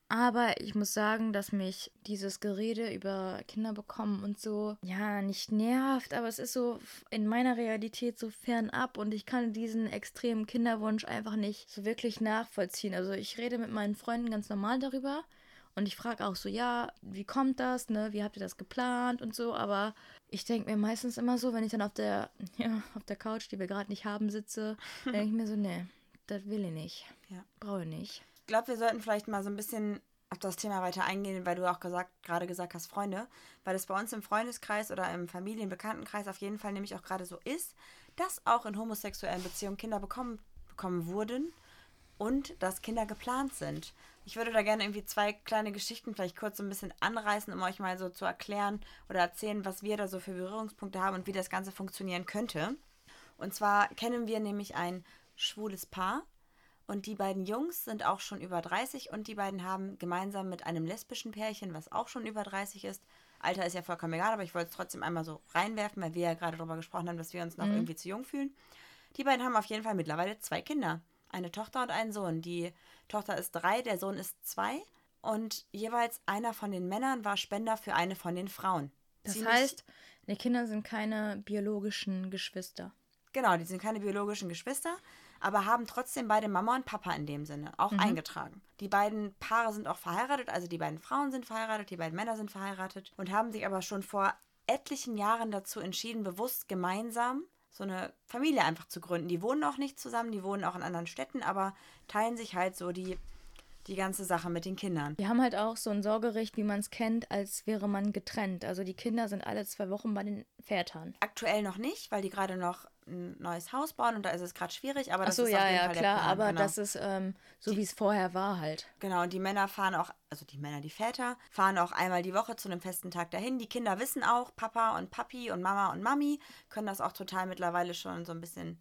B: Aber ich muss sagen, dass mich dieses Gerede über Kinder bekommen und so, ja, nicht nervt, aber es ist so in meiner Realität so fernab und ich kann diesen extremen Kinderwunsch einfach nicht so wirklich nachvollziehen. Also ich rede mit meinen Freunden ganz normal darüber und ich frage auch so, ja, wie kommt das, ne, wie habt ihr das geplant und so, aber ich denke mir meistens immer so, wenn ich dann auf der, [LAUGHS] ja, auf der Couch, die wir gerade nicht haben, sitze, denke ich mir so, [LAUGHS] nee, das will ich nicht.
A: Ja.
B: Brauche ich nicht.
A: Ich glaube, wir sollten vielleicht mal so ein bisschen auf das Thema weiter eingehen, weil du auch gesagt, gerade gesagt hast, Freunde, weil es bei uns im Freundeskreis oder im Familienbekanntenkreis auf jeden Fall nämlich auch gerade so ist, dass auch in homosexuellen Beziehungen Kinder bekommen, bekommen wurden und dass Kinder geplant sind. Ich würde da gerne irgendwie zwei kleine Geschichten vielleicht kurz so ein bisschen anreißen, um euch mal so zu erklären oder erzählen, was wir da so für Berührungspunkte haben und wie das Ganze funktionieren könnte. Und zwar kennen wir nämlich ein schwules Paar, und die beiden Jungs sind auch schon über 30 und die beiden haben gemeinsam mit einem lesbischen Pärchen, was auch schon über 30 ist, Alter ist ja vollkommen egal, aber ich wollte es trotzdem einmal so reinwerfen, weil wir ja gerade darüber gesprochen haben, dass wir uns noch
B: Mhm.
A: irgendwie zu jung fühlen. Die beiden haben auf jeden Fall mittlerweile zwei Kinder. Eine Tochter und einen Sohn. Die Tochter ist drei, der Sohn ist zwei. Und jeweils einer von den Männern war Spender für eine von den Frauen.
B: Das
A: Ziemlich-
B: heißt, die Kinder sind keine biologischen Geschwister.
A: Genau, die sind keine biologischen Geschwister, aber haben trotzdem beide Mama und Papa in dem Sinne auch eingetragen. Die beiden Paare sind auch verheiratet, also die beiden Frauen sind verheiratet, die beiden Männer sind verheiratet und haben sich aber schon vor etlichen Jahren dazu entschieden, bewusst gemeinsam so eine Familie einfach zu gründen. Die wohnen auch nicht zusammen, die wohnen auch in anderen Städten, aber teilen sich halt so die, die ganze Sache mit den Kindern.
B: Die haben halt auch so ein Sorgerecht, wie man es kennt, als wäre man getrennt. Also die Kinder sind alle zwei Wochen bei den Vätern.
A: Aktuell noch nicht, weil die gerade noch ein neues Haus bauen und da ist es gerade schwierig, aber das
B: Achso,
A: ist
B: ja,
A: auf jeden
B: ja,
A: Fall der
B: klar,
A: Plan,
B: aber
A: genau.
B: das ist ähm, so, wie es vorher war halt.
A: Genau, und die Männer fahren auch, also die Männer, die Väter, fahren auch einmal die Woche zu einem festen Tag dahin. Die Kinder wissen auch, Papa und Papi und Mama und Mami können das auch total mittlerweile schon so ein bisschen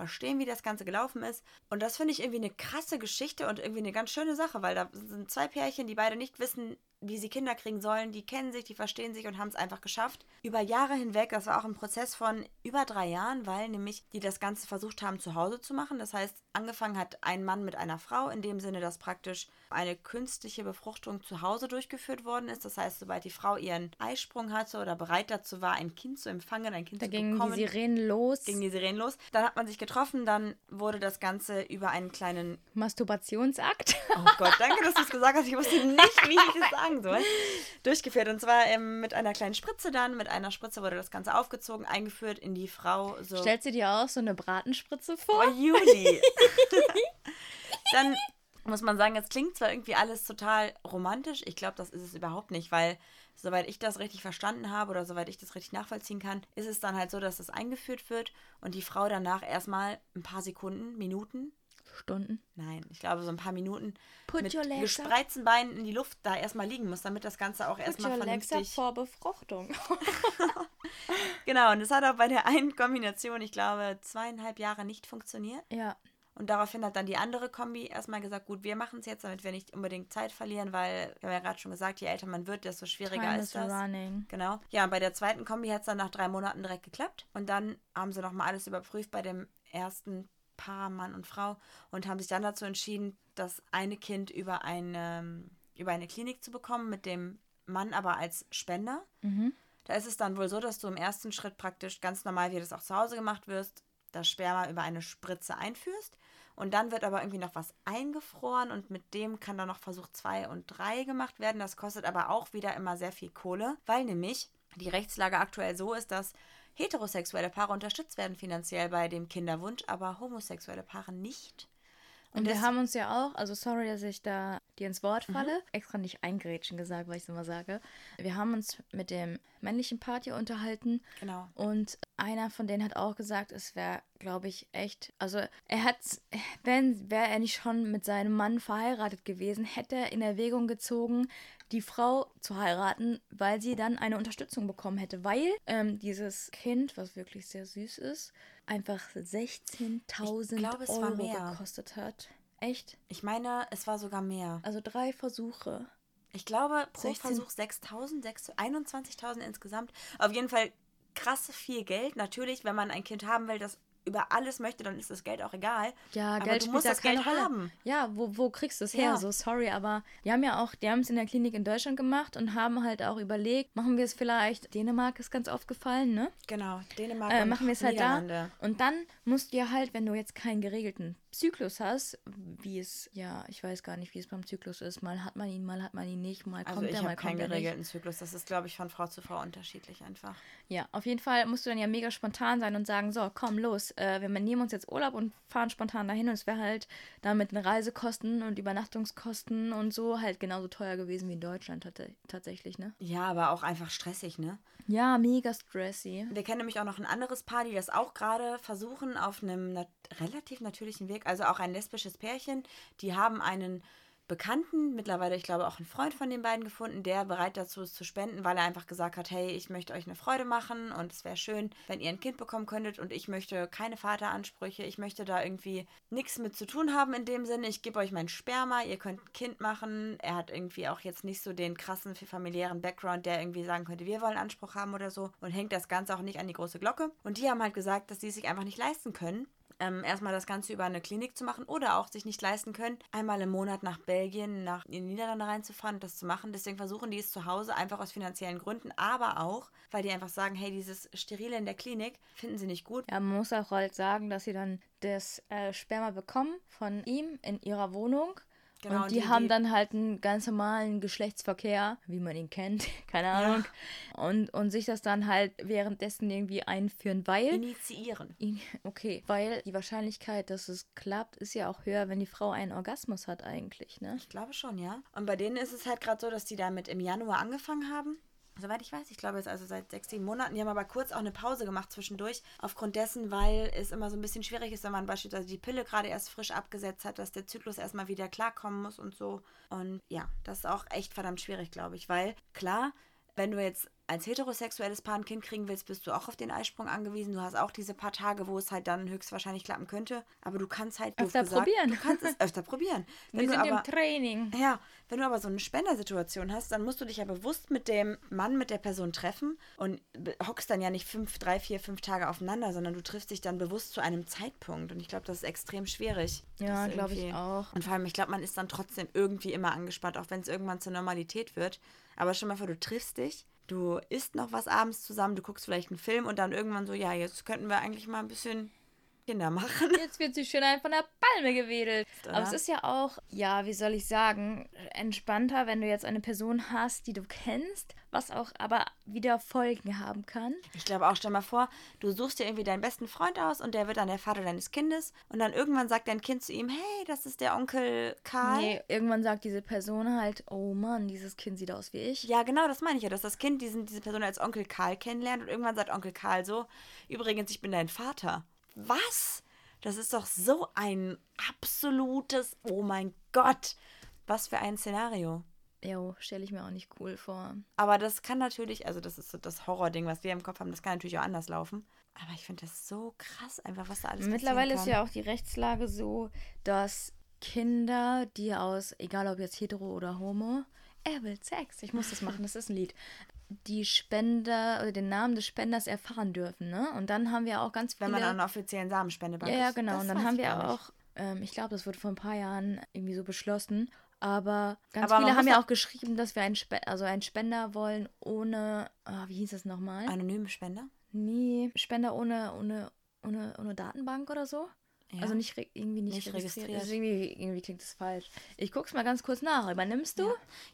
A: verstehen, wie das Ganze gelaufen ist. Und das finde ich irgendwie eine krasse Geschichte und irgendwie eine ganz schöne Sache, weil da sind zwei Pärchen, die beide nicht wissen, wie sie Kinder kriegen sollen. Die kennen sich, die verstehen sich und haben es einfach geschafft. Über Jahre hinweg, das war auch ein Prozess von über drei Jahren, weil nämlich die das Ganze versucht haben, zu Hause zu machen. Das heißt, angefangen hat ein Mann mit einer Frau, in dem Sinne, dass praktisch eine künstliche Befruchtung zu Hause durchgeführt worden ist. Das heißt, sobald die Frau ihren Eisprung hatte oder bereit dazu war, ein Kind zu empfangen, ein Kind
B: Da
A: zu
B: gingen
A: bekommen
B: die Sirenen los.
A: gingen die Sirenen los. Dann hat man sich getroffen, dann wurde das Ganze über einen kleinen.
B: Masturbationsakt.
A: Oh Gott, danke, dass du es gesagt hast. Ich wusste nicht, wie ich es sagen soll. Durchgeführt. Und zwar ähm, mit einer kleinen Spritze dann. Mit einer Spritze wurde das Ganze aufgezogen, eingeführt in die Frau. So.
B: Stellst du dir auch so eine Bratenspritze vor?
A: Oh, Juli. [LAUGHS] dann muss man sagen, es klingt zwar irgendwie alles total romantisch. Ich glaube, das ist es überhaupt nicht, weil soweit ich das richtig verstanden habe oder soweit ich das richtig nachvollziehen kann, ist es dann halt so, dass das eingeführt wird und die Frau danach erstmal ein paar Sekunden, Minuten,
B: Stunden.
A: nein, ich glaube so ein paar Minuten
B: Put
A: mit gespreizten Beinen in die Luft da erstmal liegen muss, damit das Ganze auch
B: Put
A: erstmal
B: your legs up
A: vernünftig
B: vor Befruchtung. [LAUGHS] [LAUGHS]
A: Genau, und es hat auch bei der einen Kombination, ich glaube, zweieinhalb Jahre nicht funktioniert.
B: ja.
A: Und daraufhin hat dann die andere Kombi erstmal gesagt, gut, wir machen es jetzt, damit wir nicht unbedingt Zeit verlieren, weil, wir haben ja gerade schon gesagt, je älter man wird, desto schwieriger
B: Time
A: ist
B: is
A: das.
B: running.
A: Genau. Ja, und bei der zweiten Kombi hat es dann nach drei Monaten direkt geklappt. Und dann haben sie nochmal alles überprüft bei dem ersten Paar, Mann und Frau, und haben sich dann dazu entschieden, das eine Kind über eine, über eine Klinik zu bekommen, mit dem Mann aber als Spender.
B: Mhm.
A: Da ist es dann wohl so, dass du im ersten Schritt praktisch ganz normal, wie das auch zu Hause gemacht wirst, das Sperma über eine Spritze einführst. Und dann wird aber irgendwie noch was eingefroren und mit dem kann dann noch Versuch 2 und 3 gemacht werden. Das kostet aber auch wieder immer sehr viel Kohle, weil nämlich die Rechtslage aktuell so ist, dass heterosexuelle Paare unterstützt werden finanziell bei dem Kinderwunsch, aber homosexuelle Paare nicht.
B: Und, wir haben uns ja auch, also sorry, dass ich da dir ins Wort mhm. falle, mhm. extra nicht eingrätschen gesagt, weil ich es immer sage. Wir haben uns mit dem männlichen Party unterhalten.
A: Genau.
B: Und einer von denen hat auch gesagt, es wäre, glaube ich, echt, also er hat, wenn, wäre er nicht schon mit seinem Mann verheiratet gewesen, hätte er in Erwägung gezogen, die Frau zu heiraten, weil sie dann eine Unterstützung bekommen hätte, weil ähm, dieses Kind, was wirklich sehr süß ist, einfach 16.000 Euro gekostet hat. Echt?
A: Ich meine, es war sogar mehr.
B: Also drei Versuche.
A: Ich glaube, pro 16. Versuch 6.000, 21.000 insgesamt. Auf jeden Fall krass viel Geld. Natürlich, wenn man ein Kind haben will, das über alles möchte, dann ist das Geld auch egal.
B: Ja, aber Geld du musst das Geld Rolle. haben. Ja, wo, wo kriegst du es her? Ja. So, sorry, aber die haben ja auch, die haben es in der Klinik in Deutschland gemacht und haben halt auch überlegt, machen wir es vielleicht, Dänemark ist ganz oft gefallen, ne?
A: Genau, Dänemark
B: äh, Machen wir es halt da. Und dann musst du ja halt, wenn du jetzt keinen geregelten Zyklus hast, wie es, ja, ich weiß gar nicht, wie es beim Zyklus ist. Mal hat man ihn, mal hat man ihn nicht, mal also kommt er, mal kommt er
A: keinen geregelten Zyklus. Das ist, glaube ich, von Frau zu Frau unterschiedlich einfach.
B: Ja, auf jeden Fall musst du dann ja mega spontan sein und sagen, so, komm, los, äh, wir nehmen uns jetzt Urlaub und fahren spontan dahin. Und es wäre halt damit eine Reisekosten und Übernachtungskosten und so halt genauso teuer gewesen wie in Deutschland tatsächlich, ne?
A: Ja, aber auch einfach stressig, ne?
B: Ja, mega stressy.
A: Wir kennen nämlich auch noch ein anderes Paar, die das auch gerade versuchen auf einem nat relativ natürlichen Weg. Also auch ein lesbisches Pärchen. Die haben einen Bekannten, mittlerweile, ich glaube, auch einen Freund von den beiden gefunden, der bereit dazu ist zu spenden, weil er einfach gesagt hat, hey, ich möchte euch eine Freude machen und es wäre schön, wenn ihr ein Kind bekommen könntet und ich möchte keine Vateransprüche, ich möchte da irgendwie nichts mit zu tun haben in dem Sinne. Ich gebe euch mein Sperma, ihr könnt ein Kind machen. Er hat irgendwie auch jetzt nicht so den krassen familiären Background, der irgendwie sagen könnte, wir wollen Anspruch haben oder so und hängt das Ganze auch nicht an die große Glocke. Und die haben halt gesagt, dass sie es sich einfach nicht leisten können, ähm, erstmal das Ganze über eine Klinik zu machen oder auch sich nicht leisten können, einmal im Monat nach Belgien, nach in die Niederlande reinzufahren und das zu machen. Deswegen versuchen die es zu Hause einfach aus finanziellen Gründen, aber auch, weil die einfach sagen, hey, dieses Sterile in der Klinik finden sie nicht gut.
B: Ja, man muss auch halt sagen, dass sie dann das äh, Sperma bekommen von ihm in ihrer Wohnung Genau, und die, die haben die, dann halt einen ganz normalen Geschlechtsverkehr, wie man ihn kennt, [LAUGHS] keine Ahnung. Ja. Und, und sich das dann halt währenddessen irgendwie einführen, weil.
A: Initiieren.
B: Okay, weil die Wahrscheinlichkeit, dass es klappt, ist ja auch höher, wenn die Frau einen Orgasmus hat, eigentlich, ne?
A: Ich glaube schon, ja. Und bei denen ist es halt gerade so, dass die damit im Januar angefangen haben Soweit ich weiß, ich glaube, ist also seit sechs, sieben Monaten. Die haben aber kurz auch eine Pause gemacht zwischendurch. Aufgrund dessen, weil es immer so ein bisschen schwierig ist, wenn man beispielsweise die Pille gerade erst frisch abgesetzt hat, dass der Zyklus erstmal wieder klarkommen muss und so. Und ja, das ist auch echt verdammt schwierig, glaube ich. Weil, klar, wenn du jetzt als heterosexuelles Paar ein Kind kriegen willst, bist du auch auf den Eisprung angewiesen. Du hast auch diese paar Tage, wo es halt dann höchstwahrscheinlich klappen könnte. Aber du kannst halt
B: öfter gesagt, probieren.
A: Du kannst es öfter probieren. [LAUGHS]
B: Wenn Wir sind aber, im Training.
A: Ja, wenn du aber so eine Spendersituation hast, dann musst du dich ja bewusst mit dem Mann, mit der Person treffen und hockst dann ja nicht fünf, drei, vier, fünf Tage aufeinander, sondern du triffst dich dann bewusst zu einem Zeitpunkt. Und ich glaube, das ist extrem schwierig.
B: Ja, glaube ich auch.
A: Und vor allem, ich glaube, man ist dann trotzdem irgendwie immer angespannt, auch wenn es irgendwann zur Normalität wird. Aber schon mal vor, du triffst dich du isst noch was abends zusammen, du guckst vielleicht einen Film und dann irgendwann so, ja, jetzt könnten wir eigentlich mal ein bisschen Kinder machen.
B: Jetzt wird sie schön von der Palme gewedelt. Oder? Aber es ist ja auch, ja, wie soll ich sagen, entspannter, wenn du jetzt eine Person hast, die du kennst, was auch aber wieder Folgen haben kann.
A: Ich glaube auch, stell mal vor, du suchst dir irgendwie deinen besten Freund aus und der wird dann der Vater deines Kindes und dann irgendwann sagt dein Kind zu ihm, hey, das ist der Onkel Karl. Nee,
B: irgendwann sagt diese Person halt, oh Mann, dieses Kind sieht aus wie ich.
A: Ja, genau, das meine ich ja, dass das Kind diesen, diese Person als Onkel Karl kennenlernt und irgendwann sagt Onkel Karl so, übrigens, ich bin dein Vater. Was? Das ist doch so ein absolutes, oh mein Gott, was für ein Szenario.
B: Jo, stelle ich mir auch nicht cool vor.
A: Aber das kann natürlich, also das ist so das Horrording, was wir im Kopf haben, das kann natürlich auch anders laufen. Aber ich finde das so krass, einfach was da alles
B: Mittlerweile ist ja auch die Rechtslage so, dass Kinder, die aus, egal ob jetzt hetero oder homo, er will Sex, ich muss das machen, das ist ein Lied, die Spender oder den Namen des Spenders erfahren dürfen, ne? Und dann haben wir auch ganz viele.
A: Wenn man einen offiziellen Samenspendebank
B: Ja, ja, genau. Das und dann haben wir auch, ähm, ich glaube, das wurde vor ein paar Jahren irgendwie so beschlossen, aber ganz aber viele haben ja auch geschrieben, dass wir einen, Spe also einen Spender wollen ohne, oh, wie hieß es nochmal?
A: Anonyme Spender?
B: Nee, Spender ohne, ohne, ohne, ohne Datenbank oder so. Ja. Also nicht irgendwie nicht, nicht registriert. registriert. Also irgendwie, irgendwie klingt das falsch. Ich guck's mal ganz kurz nach. Übernimmst du?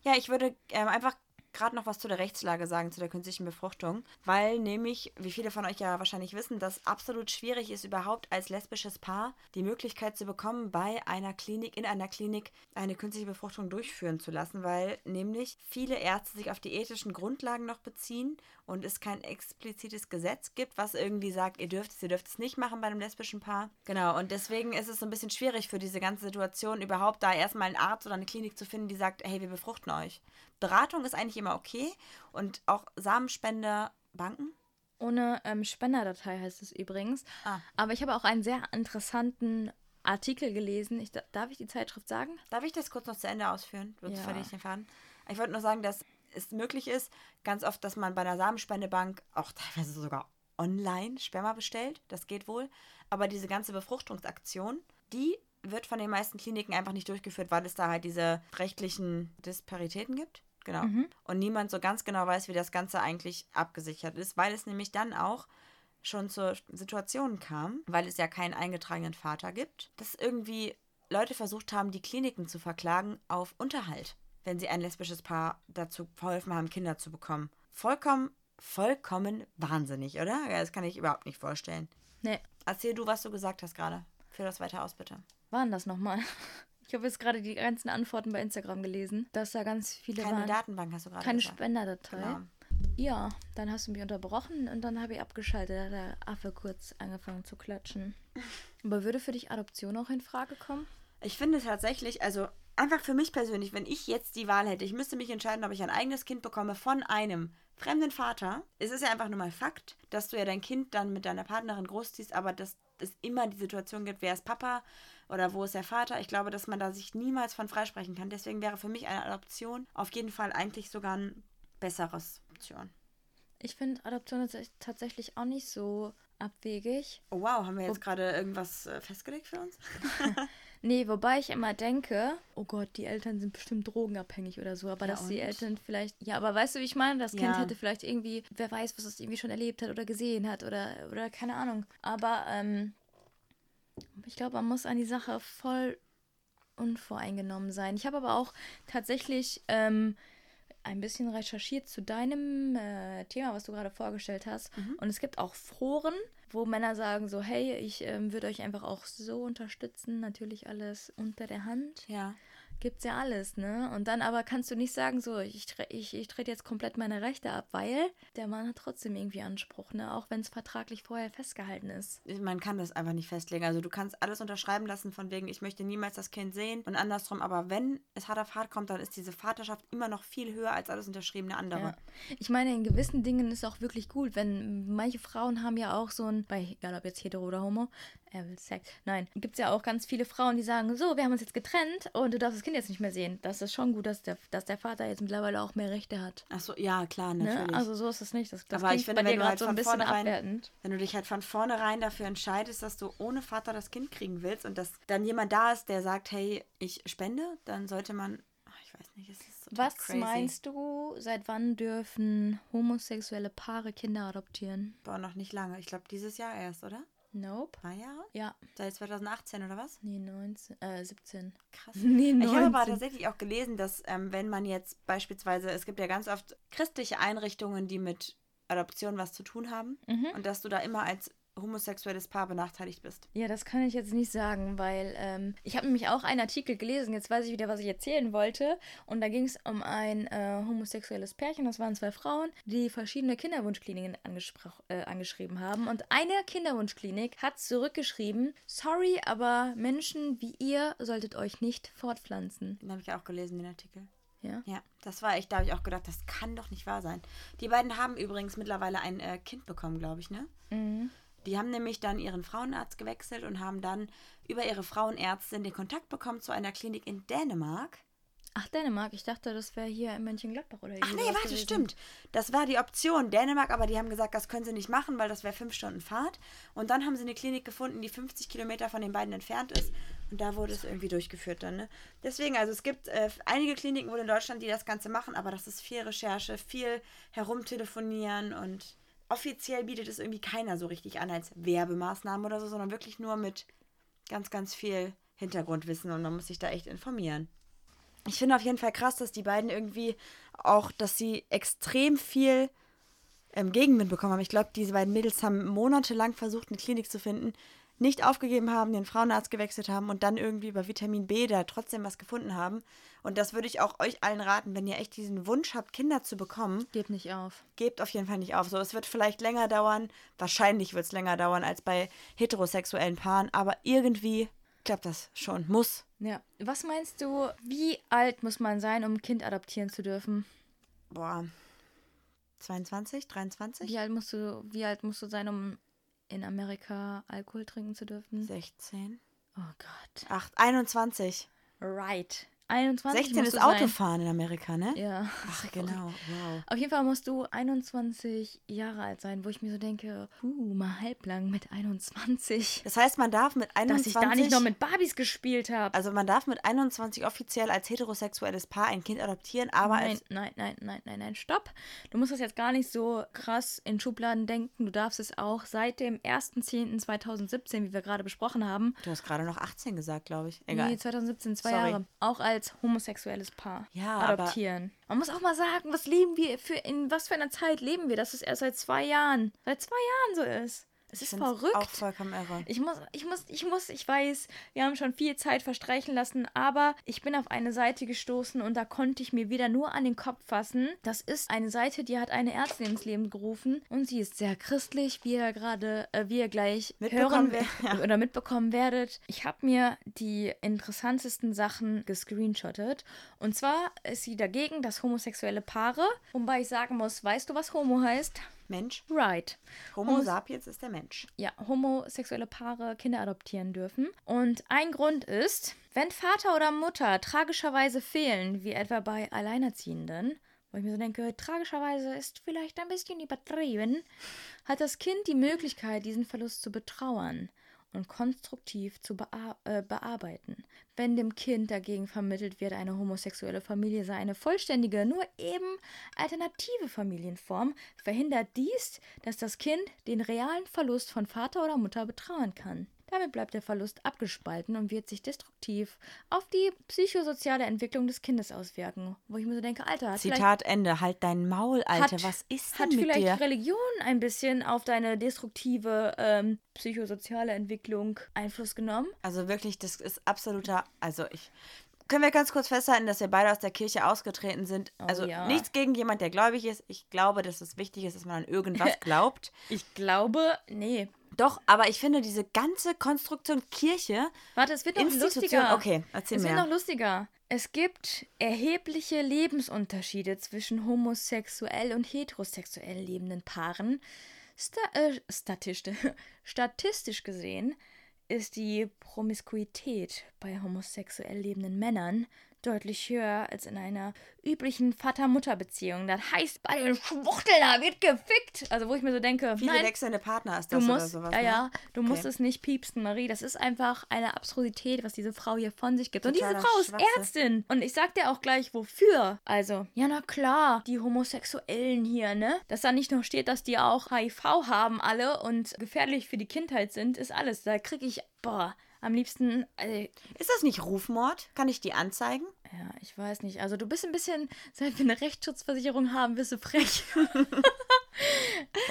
A: Ja, ja ich würde ähm, einfach gerade noch was zu der Rechtslage sagen, zu der künstlichen Befruchtung, weil nämlich, wie viele von euch ja wahrscheinlich wissen, dass absolut schwierig ist, überhaupt als lesbisches Paar die Möglichkeit zu bekommen, bei einer Klinik, in einer Klinik eine künstliche Befruchtung durchführen zu lassen, weil nämlich viele Ärzte sich auf die ethischen Grundlagen noch beziehen und es kein explizites Gesetz gibt, was irgendwie sagt, ihr dürft es, ihr dürft es nicht machen bei einem lesbischen Paar. Genau, und deswegen ist es so ein bisschen schwierig für diese ganze Situation, überhaupt da erstmal einen Arzt oder eine Klinik zu finden, die sagt, hey, wir befruchten euch. Beratung ist eigentlich immer okay und auch Samenspenderbanken.
B: Ohne ähm, Spenderdatei heißt es übrigens.
A: Ah.
B: Aber ich habe auch einen sehr interessanten Artikel gelesen. Ich, darf ich die Zeitschrift sagen?
A: Darf ich das kurz noch zu Ende ausführen? Sonst
B: Ja.
A: verliere ich den Faden. Ich wollte nur sagen, dass es möglich ist, ganz oft, dass man bei einer Samenspendebank auch teilweise sogar online Sperma bestellt. Das geht wohl. Aber diese ganze Befruchtungsaktion, die wird von den meisten Kliniken einfach nicht durchgeführt, weil es da halt diese rechtlichen Disparitäten gibt. Genau. Und niemand so ganz genau weiß, wie das Ganze eigentlich abgesichert ist, weil es nämlich dann auch schon zur Situation kam, weil es ja keinen eingetragenen Vater gibt, dass irgendwie Leute versucht haben, die Kliniken zu verklagen auf Unterhalt, wenn sie ein lesbisches Paar dazu verholfen haben, Kinder zu bekommen. Vollkommen, vollkommen wahnsinnig, oder? Ja, Das kann ich überhaupt nicht vorstellen.
B: Nee,
A: Erzähl du, was du gesagt hast gerade. Führ das weiter aus, bitte.
B: waren das nochmal? Ich habe jetzt gerade die ganzen Antworten bei Instagram gelesen, dass da ganz viele
A: Keine
B: waren.
A: Datenbank hast du gerade
B: Keine
A: gesagt.
B: Spenderdatei.
A: Genau.
B: Ja, dann hast du mich unterbrochen und dann habe ich abgeschaltet. Da hat der Affe kurz angefangen zu klatschen. [LAUGHS] Aber würde für dich Adoption auch in Frage kommen?
A: Ich finde tatsächlich, also einfach für mich persönlich, wenn ich jetzt die Wahl hätte, ich müsste mich entscheiden, ob ich ein eigenes Kind bekomme von einem fremden Vater. Es ist ja einfach nur mal Fakt, dass du ja dein Kind dann mit deiner Partnerin großziehst, aber dass es immer die Situation gibt, wer ist Papa oder wo ist der Vater. Ich glaube, dass man da sich niemals von freisprechen kann. Deswegen wäre für mich eine Adoption auf jeden Fall eigentlich sogar ein besseres Option.
B: Ich finde Adoption tatsächlich auch nicht so abwegig.
A: Oh wow, haben wir jetzt gerade irgendwas äh, festgelegt für uns? [LAUGHS]
B: Nee, wobei ich immer denke, oh Gott, die Eltern sind bestimmt drogenabhängig oder so, aber
A: Ja,
B: dass die
A: und?
B: Eltern vielleicht, ja, aber weißt du, wie ich meine? Das Kind
A: Ja.
B: hätte vielleicht irgendwie, wer weiß, was es irgendwie schon erlebt hat oder gesehen hat oder, oder keine Ahnung. Aber ähm, ich glaube, man muss an die Sache voll unvoreingenommen sein. Ich habe aber auch tatsächlich ähm, ein bisschen recherchiert zu deinem äh, Thema, was du gerade vorgestellt hast. Und es gibt auch Foren, wo Männer sagen so, hey, ich ähm, würde euch einfach auch so unterstützen. Natürlich alles unter der Hand.
A: Ja.
B: Gibt's ja alles, ne? Und dann aber kannst du nicht sagen, so, ich, ich, ich trete jetzt komplett meine Rechte ab, weil der Mann hat trotzdem irgendwie Anspruch, ne? Auch wenn es vertraglich vorher festgehalten ist.
A: man kann das einfach nicht festlegen. Also du kannst alles unterschreiben lassen von wegen, ich möchte niemals das Kind sehen und andersrum. Aber wenn es hart auf hart kommt, dann ist diese Vaterschaft immer noch viel höher als alles unterschriebene andere.
B: Ja. Ich meine, in gewissen Dingen ist auch wirklich gut, wenn manche Frauen haben ja auch so ein, bei, egal ob jetzt hetero oder homo, er will Sex, nein, gibt es ja auch ganz viele Frauen, die sagen, so, wir haben uns jetzt getrennt und du darfst das Kind jetzt nicht mehr sehen. Das ist schon gut, dass der, dass der Vater jetzt mittlerweile auch mehr Rechte hat.
A: Ach so, ja, klar,
B: Ne?
A: natürlich.
B: Also so ist es nicht. Das, das
A: Aber ich finde, wenn du halt
B: so ein bisschen abwertend.
A: wenn du dich halt von vornherein dafür entscheidest, dass du ohne Vater das Kind kriegen willst und dass dann jemand da ist, der sagt, hey, ich spende, dann sollte man, ich weiß nicht, es ist so
B: Was
A: crazy.
B: meinst du, seit wann dürfen homosexuelle Paare Kinder adoptieren?
A: Boah, noch nicht lange. Ich glaube, dieses Jahr erst, oder?
B: Nope.
A: Zwei Jahre?
B: Ja.
A: Seit 2018 oder was?
B: Nee, 19, äh, 17.
A: Krass. [LAUGHS]
B: Nee,
A: Ich habe aber
B: 19.
A: tatsächlich auch gelesen, dass ähm, wenn man jetzt beispielsweise, es gibt ja ganz oft christliche Einrichtungen, die mit Adoption was zu tun haben
B: Mhm.
A: und dass du da immer als homosexuelles Paar benachteiligt bist.
B: Ja, das kann ich jetzt nicht sagen, weil ähm, ich habe nämlich auch einen Artikel gelesen, jetzt weiß ich wieder, was ich erzählen wollte. Und da ging es um ein äh, homosexuelles Pärchen, das waren zwei Frauen, die verschiedene Kinderwunschkliniken äh, angeschrieben haben. Und eine Kinderwunschklinik hat zurückgeschrieben, sorry, aber Menschen wie ihr solltet euch nicht fortpflanzen.
A: Den habe ich auch gelesen, den Artikel.
B: Ja?
A: Ja, das war echt, da habe ich auch gedacht, das kann doch nicht wahr sein. Die beiden haben übrigens mittlerweile ein äh, Kind bekommen, glaube ich, ne?
B: Mhm.
A: Die haben nämlich dann ihren Frauenarzt gewechselt und haben dann über ihre Frauenärztin den Kontakt bekommen zu einer Klinik in Dänemark.
B: Ach, Dänemark, ich dachte, das wäre hier in Mönchengladbach oder
A: Ach nee, warte,
B: gewesen.
A: stimmt. Das war die Option Dänemark, aber die haben gesagt, das können sie nicht machen, weil das wäre fünf Stunden Fahrt. Und dann haben sie eine Klinik gefunden, die 50 Kilometer von den beiden entfernt ist. Und da wurde es irgendwie durchgeführt dann. Ne? Deswegen, also es gibt äh, einige Kliniken wohl in Deutschland, die das Ganze machen, aber das ist viel Recherche, viel herumtelefonieren und offiziell bietet es irgendwie keiner so richtig an als Werbemaßnahme oder so, sondern wirklich nur mit ganz, ganz viel Hintergrundwissen und man muss sich da echt informieren. ich finde auf jeden Fall krass, dass die beiden irgendwie auch, dass sie extrem viel ähm, Gegenwind bekommen haben. Ich glaube, diese beiden Mädels haben monatelang versucht, eine Klinik zu finden, nicht aufgegeben haben, den Frauenarzt gewechselt haben und dann irgendwie über Vitamin B da trotzdem was gefunden haben. Und das würde ich auch euch allen raten, wenn ihr echt diesen Wunsch habt, Kinder zu bekommen.
B: Gebt nicht auf.
A: Gebt auf jeden Fall nicht auf. So, es wird vielleicht länger dauern, wahrscheinlich wird es länger dauern als bei heterosexuellen Paaren, aber irgendwie klappt das schon. Muss.
B: Ja. Was meinst du, wie alt muss man sein, um ein Kind adoptieren zu dürfen?
A: Boah. 22, 23?
B: Wie alt musst du, wie alt musst du sein, um in Amerika Alkohol trinken zu dürfen?
A: 16.
B: Oh Gott.
A: 8, 21.
B: Right. 21
A: 16
B: musst
A: ist. Autofahren in Amerika, ne?
B: Ja.
A: Ach, genau. Wow.
B: Auf jeden Fall musst du 21 Jahre alt sein, wo ich mir so denke, uh, mal halblang mit 21.
A: Das heißt, man darf mit
B: Dass
A: 21.
B: ich da nicht noch mit Barbies gespielt habe.
A: also man darf mit 21 offiziell als heterosexuelles Paar ein Kind adoptieren, aber
B: nein,
A: als
B: nein, nein, nein, nein, nein, stopp. Du musst das jetzt gar nicht so krass in Schubladen denken. Du darfst es auch seit dem 1.10.2017, wie wir gerade besprochen haben.
A: du hast gerade noch 18 gesagt, glaube ich. Egal.
B: Nee, 2017, zwei
A: Sorry.
B: Jahre. Auch als homosexuelles Paar
A: Ja, aber-
B: adoptieren. Man muss auch mal sagen, was leben wir für, in was für einer Zeit leben wir, dass es erst seit zwei Jahren, seit zwei Jahren so ist. Es ist verrückt.
A: Auch vollkommen irre.
B: Ich muss, ich muss, ich muss, ich weiß, wir haben schon viel Zeit verstreichen lassen, aber ich bin auf eine Seite gestoßen und da konnte ich mir wieder nur an den Kopf fassen. Das ist eine Seite, die hat eine Ärztin ins Leben gerufen und sie ist sehr christlich, wie ihr gerade, äh, wie ihr gleich hören
A: wer- [LAUGHS] ja.
B: oder mitbekommen werdet. Ich habe mir die interessantesten Sachen gescreenshottet und zwar ist sie dagegen, dass homosexuelle Paare, wobei ich sagen muss, weißt du, was Homo heißt?
A: Mensch.
B: Right.
A: Homo
B: Homos-
A: sapiens ist der Mensch.
B: ja, homosexuelle Paare Kinder adoptieren dürfen. Und ein Grund ist, wenn Vater oder Mutter tragischerweise fehlen, wie etwa bei Alleinerziehenden, wo ich mir so denke, tragischerweise ist vielleicht ein bisschen übertrieben, hat das Kind die Möglichkeit, diesen Verlust zu betrauern und konstruktiv zu bea äh, bearbeiten. Wenn dem Kind dagegen vermittelt wird, eine homosexuelle Familie sei eine vollständige, nur eben alternative Familienform, verhindert dies, dass das Kind den realen Verlust von Vater oder Mutter betrauern kann. Damit bleibt der Verlust abgespalten und wird sich destruktiv auf die psychosoziale Entwicklung des Kindes auswirken. Wo ich mir so denke, Alter, hat vielleicht
A: Zitat Ende. Halt dein Maul, Alter.
B: hat,
A: Was ist
B: hat
A: denn mit
B: vielleicht
A: dir?
B: Religion ein bisschen auf deine destruktive ähm, psychosoziale Entwicklung Einfluss genommen?
A: Also wirklich, das ist absoluter. Also ich. Können wir ganz kurz festhalten, dass wir beide aus der Kirche ausgetreten sind? also
B: Oh ja.
A: nichts gegen jemand, der gläubig ist. Ich glaube, dass es wichtig ist, dass man an irgendwas [LAUGHS] glaubt.
B: Ich glaube, nee.
A: Doch, aber ich finde diese ganze Konstruktion Kirche,
B: Warte, es wird noch lustiger.
A: Okay, erzähl
B: es wird
A: mehr.
B: noch lustiger. Es gibt erhebliche Lebensunterschiede zwischen homosexuell und heterosexuell lebenden Paaren. Sta äh, statistisch [LAUGHS] gesehen ist die Promiskuität bei homosexuell lebenden Männern deutlich höher als in einer üblichen Vater-Mutter-Beziehung. Das heißt, bei den Schwuchteln da wird gefickt. Also wo ich mir so denke,
A: Viele
B: nein,
A: wechselnde Partner ist
B: Du
A: das
B: musst,
A: oder sowas.
B: ja,
A: ne?
B: ja, du musst
A: Okay.
B: es nicht piepsen, Marie. Das ist einfach eine Absurdität, was diese Frau hier von sich gibt. Und diese
A: Totaler
B: Frau ist
A: Schwachsinn.
B: Ärztin. Und ich sag dir auch gleich, wofür. Also, ja, na klar, die Homosexuellen hier, ne? Dass da nicht noch steht, dass die auch HIV haben, alle und gefährlich für die Kindheit sind, ist alles. Da krieg ich, boah, am liebsten, äh,
A: Ist das nicht Rufmord? Kann ich die anzeigen?
B: ja, ich weiß nicht. Also, du bist ein bisschen, seit wir eine Rechtsschutzversicherung haben, bist du frech. [LAUGHS]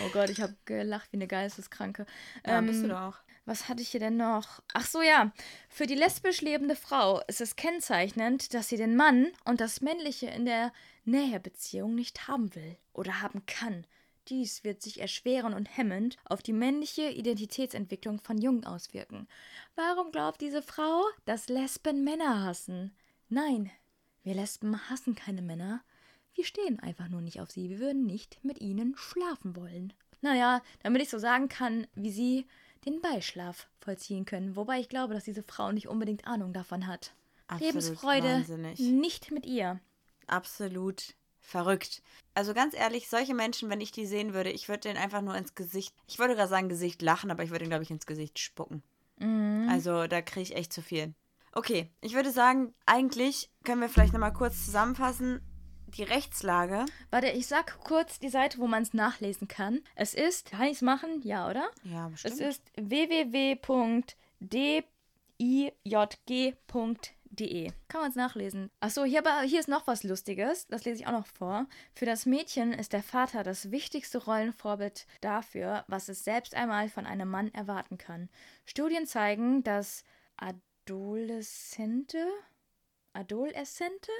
B: oh Gott, ich habe gelacht wie eine Geisteskranke.
A: Ja,
B: Ähm,
A: bist du doch auch.
B: Was hatte ich hier denn noch? Ach so, ja. Für die lesbisch lebende Frau ist es kennzeichnend, dass sie den Mann und das Männliche in der Nähebeziehung nicht haben will oder haben kann. Dies wird sich erschweren und hemmend auf die männliche Identitätsentwicklung von Jungen auswirken. Warum glaubt diese Frau, dass Lesben Männer hassen? Nein, wir Lesben hassen keine Männer. Wir stehen einfach nur nicht auf sie. Wir würden nicht mit ihnen schlafen wollen. Naja, damit ich so sagen kann, wie sie den Beischlaf vollziehen können. Wobei ich glaube, dass diese Frau nicht unbedingt Ahnung davon hat.
A: Absolut
B: Lebensfreude
A: wahnsinnig.
B: nicht mit ihr.
A: Absolut verrückt. Also ganz ehrlich, solche Menschen, wenn ich die sehen würde, ich würde denen einfach nur ins Gesicht, ich wollte gerade sagen Gesicht lachen, aber ich würde ihnen, glaube ich, ins Gesicht spucken.
B: Mhm.
A: Also da kriege ich echt zu viel. Okay, ich würde sagen, eigentlich können wir vielleicht nochmal kurz zusammenfassen. Die Rechtslage.
B: Warte, ich sag kurz die Seite, wo man es nachlesen kann. Es ist, kann ich es machen? Ja, oder?
A: Ja, bestimmt.
B: Es ist De. Kann man es nachlesen. Achso, hier, hier ist noch was Lustiges. Das lese ich auch noch vor. Für das Mädchen ist der Vater das wichtigste Rollenvorbild dafür, was es selbst einmal von einem Mann erwarten kann. Studien zeigen, dass Adoleszente, Adoleszente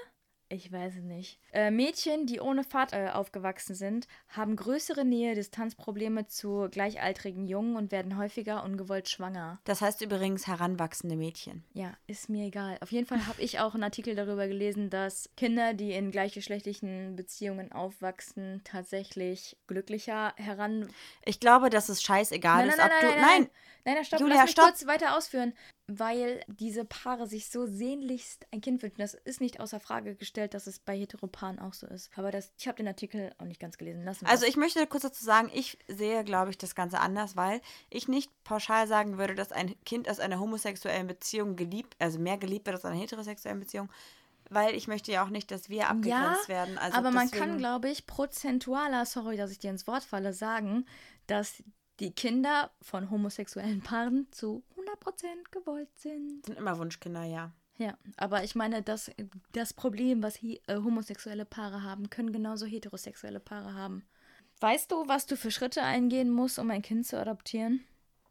B: ich weiß es nicht. Äh, Mädchen, die ohne Vater äh, aufgewachsen sind, haben größere Nähe-Distanzprobleme zu gleichaltrigen Jungen und werden häufiger ungewollt schwanger.
A: Das heißt übrigens heranwachsende Mädchen.
B: Ja, ist mir egal. Auf jeden Fall habe ich auch einen Artikel darüber gelesen, dass Kinder, die in gleichgeschlechtlichen Beziehungen aufwachsen, tatsächlich glücklicher heran.
A: Ich glaube, dass es scheißegal
B: nein,
A: ist,
B: nein,
A: ob
B: nein,
A: du.
B: Nein, nein, nein, nein, stopp,
A: Julia,
B: lass mich
A: stopp.
B: kurz weiter ausführen. Weil diese Paare sich so sehnlichst ein Kind wünschen. Das ist nicht außer Frage gestellt, dass es bei Heteropaaren auch so ist. Aber das, ich habe den Artikel auch nicht ganz gelesen lassen.
A: Also ich möchte kurz dazu sagen, ich sehe, glaube ich, das Ganze anders, weil ich nicht pauschal sagen würde, dass ein Kind aus einer homosexuellen Beziehung geliebt, also mehr geliebt wird aus einer heterosexuellen Beziehung, weil ich möchte ja auch nicht, dass wir abgegrenzt werden. Also
B: aber man
A: deswegen-
B: kann, glaube ich, prozentualer, sorry, dass ich dir ins Wort falle, sagen, dass die Kinder von homosexuellen Paaren zu 100% gewollt sind.
A: sind immer Wunschkinder, ja.
B: Ja, aber ich meine, das, das Problem, was hi- äh, homosexuelle Paare haben, können genauso heterosexuelle Paare haben. Weißt du, was du für Schritte eingehen musst, um ein Kind zu adoptieren?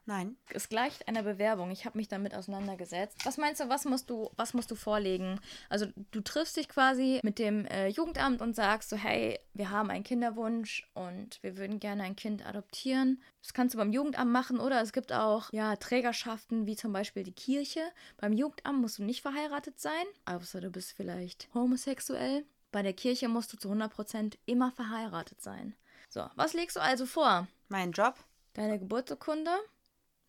A: Nein.
B: Es gleicht einer Bewerbung. Ich habe mich damit auseinandergesetzt. Was meinst du, was musst du, was musst du vorlegen? Also du triffst dich quasi mit dem äh, Jugendamt und sagst so, hey, wir haben einen Kinderwunsch und wir würden gerne ein Kind adoptieren. Das kannst du beim Jugendamt machen oder es gibt auch ja Trägerschaften wie zum Beispiel die Kirche. Beim Jugendamt musst du nicht verheiratet sein, außer du bist vielleicht homosexuell. Bei der Kirche musst du zu 100% immer verheiratet sein. So, was legst du also vor?
A: Mein Job?
B: Deine Geburtsurkunde,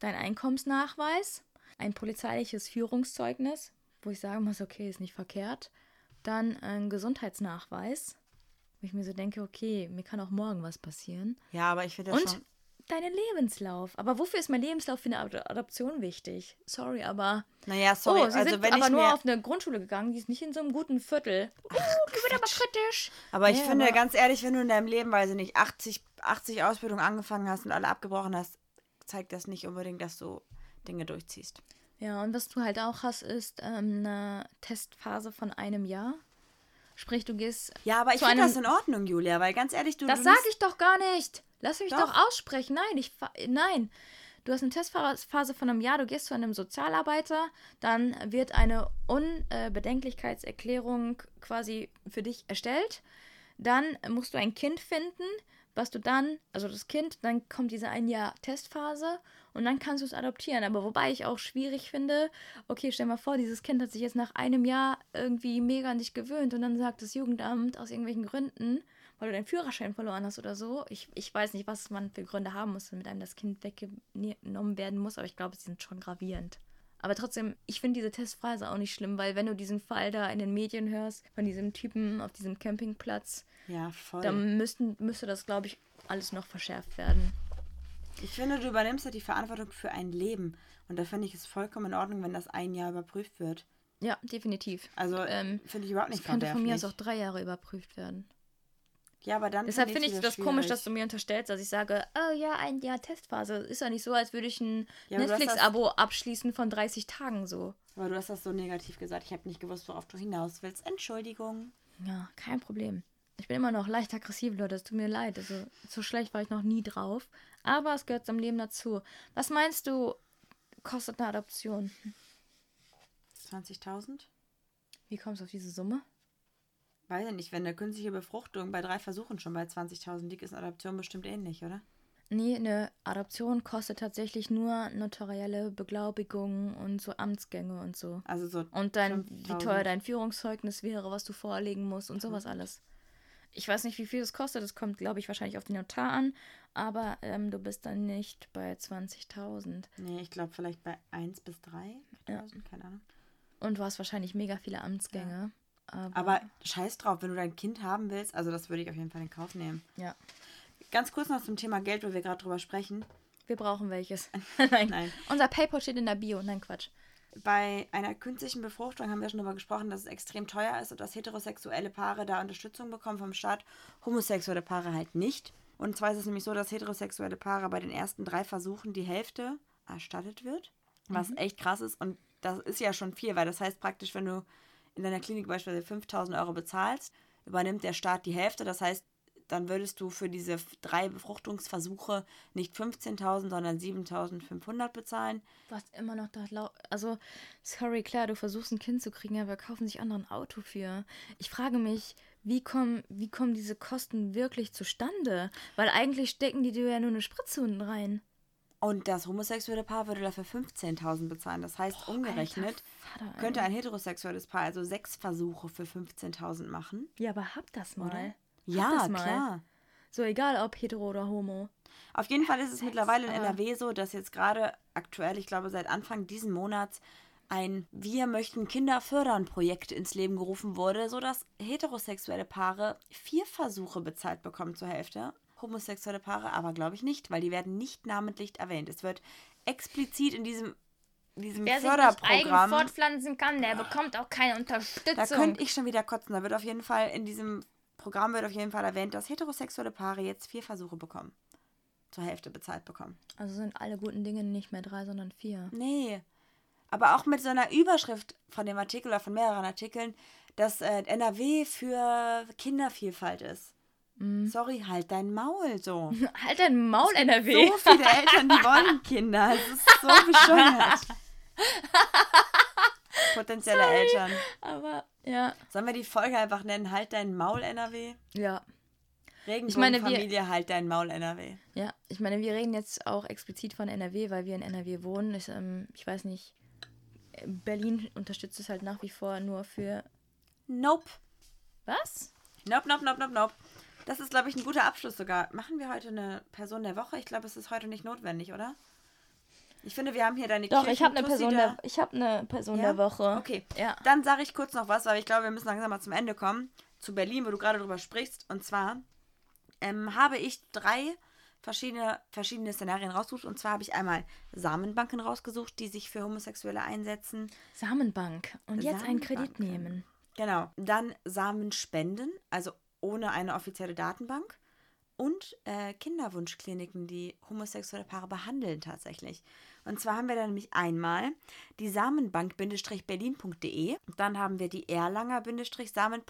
B: dein Einkommensnachweis, ein polizeiliches Führungszeugnis, wo ich sagen muss, okay, ist nicht verkehrt. Dann ein Gesundheitsnachweis, wo ich mir so denke, okay, mir kann auch morgen was passieren.
A: Ja, aber ich finde das
B: Und
A: schon.
B: deinen Lebenslauf. Aber wofür ist mein Lebenslauf für eine Ad Adoption wichtig? Sorry, aber.
A: Naja, sorry,
B: oh, sie
A: also
B: sind
A: wenn
B: aber
A: ich
B: nur
A: mir.
B: auf eine Grundschule gegangen, die ist nicht in so einem guten Viertel. Uh, die wird aber kritisch.
A: Aber ich
B: Ja,
A: finde,
B: aber-
A: ganz ehrlich, wenn du in deinem Leben, weiß ich nicht, 80, 80 Ausbildungen angefangen hast und alle abgebrochen hast, zeigt das nicht unbedingt, dass du Dinge durchziehst.
B: Ja, und was du halt auch hast, ist ähm, eine Testphase von einem Jahr. Sprich, du gehst.
A: Ja, aber ich finde das in Ordnung, Julia, weil ganz ehrlich, du.
B: Das sage ich doch gar nicht. Lass mich doch,
A: Doch.
B: aussprechen. Nein, ich nein. Du hast eine Testphase von einem Jahr, du gehst zu einem Sozialarbeiter, dann wird eine Unbedenklichkeitserklärung quasi für dich erstellt. Dann musst du ein Kind finden, was du dann, also das Kind, dann kommt diese ein Jahr Testphase und dann kannst du es adoptieren. Aber wobei ich auch schwierig finde, okay, stell mal vor, dieses Kind hat sich jetzt nach einem Jahr irgendwie mega an dich gewöhnt und dann sagt das Jugendamt aus irgendwelchen Gründen, weil du deinen Führerschein verloren hast oder so. Ich, ich weiß nicht, was man für Gründe haben muss, damit einem das Kind weggenommen werden muss, aber ich glaube, sie sind schon gravierend. Aber trotzdem, ich finde diese Testphase auch nicht schlimm, weil wenn du diesen Fall da in den Medien hörst, von diesem Typen auf diesem Campingplatz,
A: Ja, voll.
B: dann müssten, müsste das, glaube ich, alles noch verschärft werden.
A: Ich finde, du übernimmst ja die Verantwortung für ein Leben. Und da finde ich es vollkommen in Ordnung, wenn das ein Jahr überprüft wird.
B: Ja, definitiv.
A: Also
B: Ähm,
A: finde ich überhaupt
B: Das
A: nicht
B: könnte von mir aus auch drei Jahre überprüft werden.
A: Ja, aber dann
B: Deshalb finde ich das komisch,
A: schwierig.
B: dass du mir unterstellst, dass ich sage, oh ja, ein Jahr Testphase. Ist ja nicht so, als würde ich ein
A: Ja,
B: Netflix-Abo abschließen von 30 Tagen so.
A: Aber du hast das so negativ gesagt. Ich habe nicht gewusst, worauf du hinaus willst. Entschuldigung.
B: Ja, kein Problem. Ich bin immer noch leicht aggressiv, Leute. Es tut mir leid. Also, so schlecht war ich noch nie drauf. Aber es gehört zum Leben dazu. Was meinst du, kostet eine Adoption?
A: 20.000?
B: Wie kommst du auf diese Summe?
A: Weiß ich nicht, wenn eine künstliche Befruchtung bei drei Versuchen schon bei 20.000 liegt, ist eine Adoption bestimmt ähnlich, oder?
B: Nee, eine Adoption kostet tatsächlich nur notarielle Beglaubigung und so Amtsgänge und so.
A: Also so.
B: Und dein, wie
A: 5.000.
B: teuer dein Führungszeugnis wäre, was du vorlegen musst und sowas alles. Ich weiß nicht, wie viel es kostet. Das kommt, glaube ich, wahrscheinlich auf den Notar an. Aber ähm, du bist dann nicht bei 20.000.
A: Nee, ich glaube vielleicht bei 1 bis 3.000,
B: Ja.
A: keine Ahnung.
B: Und du hast wahrscheinlich mega viele Amtsgänge. Aber,
A: Aber scheiß drauf, wenn du dein Kind haben willst, also das würde ich auf jeden Fall in Kauf nehmen.
B: ja,
A: Ganz kurz noch zum Thema Geld, wo wir gerade drüber sprechen.
B: wir brauchen welches. [LAUGHS] Nein.
A: Nein.
B: Unser PayPal steht in der Bio. Nein, Quatsch.
A: Bei einer künstlichen Befruchtung haben wir schon darüber gesprochen, dass es extrem teuer ist und dass heterosexuelle Paare da Unterstützung bekommen vom Staat, homosexuelle Paare halt nicht. Und zwar ist es nämlich so, dass heterosexuelle Paare bei den ersten drei Versuchen die Hälfte erstattet wird, was echt krass ist. Und das ist ja schon viel, weil das heißt praktisch, wenn du in deiner Klinik beispielsweise 5000 Euro bezahlst, übernimmt der Staat die Hälfte. Das heißt, dann würdest du für diese drei Befruchtungsversuche nicht 15.000, sondern 7.500 bezahlen.
B: Was immer noch da lau Also, sorry, klar, du versuchst ein Kind zu kriegen, aber kaufen sich andere ein Auto für. Ich frage mich, wie kommen, wie kommen diese Kosten wirklich zustande? Weil eigentlich stecken die dir ja nur eine Spritze unten rein.
A: Und das homosexuelle Paar würde dafür 15.000 bezahlen. Das heißt, Boah, umgerechnet Vater, könnte ein heterosexuelles Paar also sechs Versuche für 15.000 machen.
B: Ja, aber hab das mal. Oder?
A: Ja, klar.
B: So egal, ob hetero oder homo.
A: Auf jeden Fall ist es mittlerweile in NRW so, dass jetzt gerade aktuell, ich glaube seit Anfang diesen Monats, ein Wir möchten Kinder fördern Projekt ins Leben gerufen wurde, sodass heterosexuelle Paare vier Versuche bezahlt bekommen zur Hälfte. Homosexuelle Paare aber glaube ich nicht, weil die werden nicht namentlich erwähnt. Es wird explizit in diesem diesem Wer Förderprogramm. Sich nicht eigen
B: fortpflanzen kann, der bekommt auch keine Unterstützung. Da
A: könnte ich schon wieder kotzen. Da wird auf jeden Fall in diesem Programm wird auf jeden Fall erwähnt, dass heterosexuelle Paare jetzt vier Versuche bekommen. Zur Hälfte bezahlt bekommen.
B: Also sind alle guten Dinge nicht mehr drei, sondern vier.
A: Nee. Aber auch mit so einer Überschrift von dem Artikel oder von mehreren Artikeln, dass äh, NRW für Kindervielfalt ist. Mm. Sorry, halt dein Maul so. [LAUGHS]
B: halt dein Maul, NRW.
A: So viele Eltern, die wollen [LAUGHS] Kinder. Es ist so bescheuert. [LAUGHS] Potenzielle Sorry, Eltern.
B: Aber ja.
A: Sollen wir die Folge einfach nennen, halt dein Maul NRW?
B: Ja.
A: Regenbogenfamilie, wir, halt dein Maul NRW.
B: Ja, ich meine, wir reden jetzt auch explizit von NRW, weil wir in NRW wohnen. Ich, ähm, ich weiß nicht, Berlin unterstützt es halt nach wie vor nur für.
A: Nope.
B: Was?
A: Nope, nope, nope, nope, nope. Das ist, glaube ich, ein guter Abschluss sogar. Machen wir heute eine Person der Woche? Ich glaube, es ist heute nicht notwendig, oder? Ich finde, wir haben hier deine
B: Doch, ich habe eine Person, der, ich hab eine Person ja? der Woche.
A: Okay, ja. dann sage ich kurz noch was, weil ich glaube, wir müssen langsam mal zum Ende kommen. Zu Berlin, wo du gerade drüber sprichst. Und zwar ähm, habe ich drei verschiedene, verschiedene Szenarien rausgesucht. Und zwar habe ich einmal Samenbanken rausgesucht, die sich für Homosexuelle einsetzen.
B: Samenbank. Und jetzt Samenbank. einen Kredit nehmen.
A: Genau. Dann Samenspenden, also ohne eine offizielle Datenbank und äh, Kinderwunschkliniken, die homosexuelle Paare behandeln tatsächlich. Und zwar haben wir da nämlich einmal die Samenbank-berlin.de, dann haben wir die Erlanger-Samen.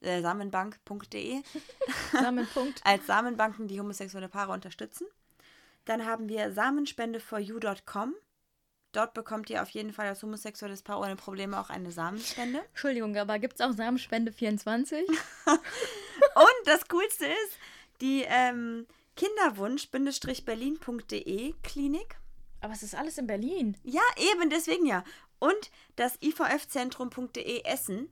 A: Äh, Samenbank.de [LAUGHS]
B: Samenpunkt. [LAUGHS]
A: als Samenbanken, die homosexuelle Paare unterstützen. Dann haben wir Samenspendeforyou.com. Dort bekommt ihr auf jeden Fall als homosexuelles Paar ohne Probleme auch eine Samenspende.
B: Entschuldigung, aber gibt es auch Samenspende 24? [LAUGHS]
A: Und das Coolste ist, die ähm, Kinderwunsch-berlin.de Klinik.
B: Aber es ist alles in Berlin.
A: Ja, eben, deswegen ja. Und das ivfzentrum.de Essen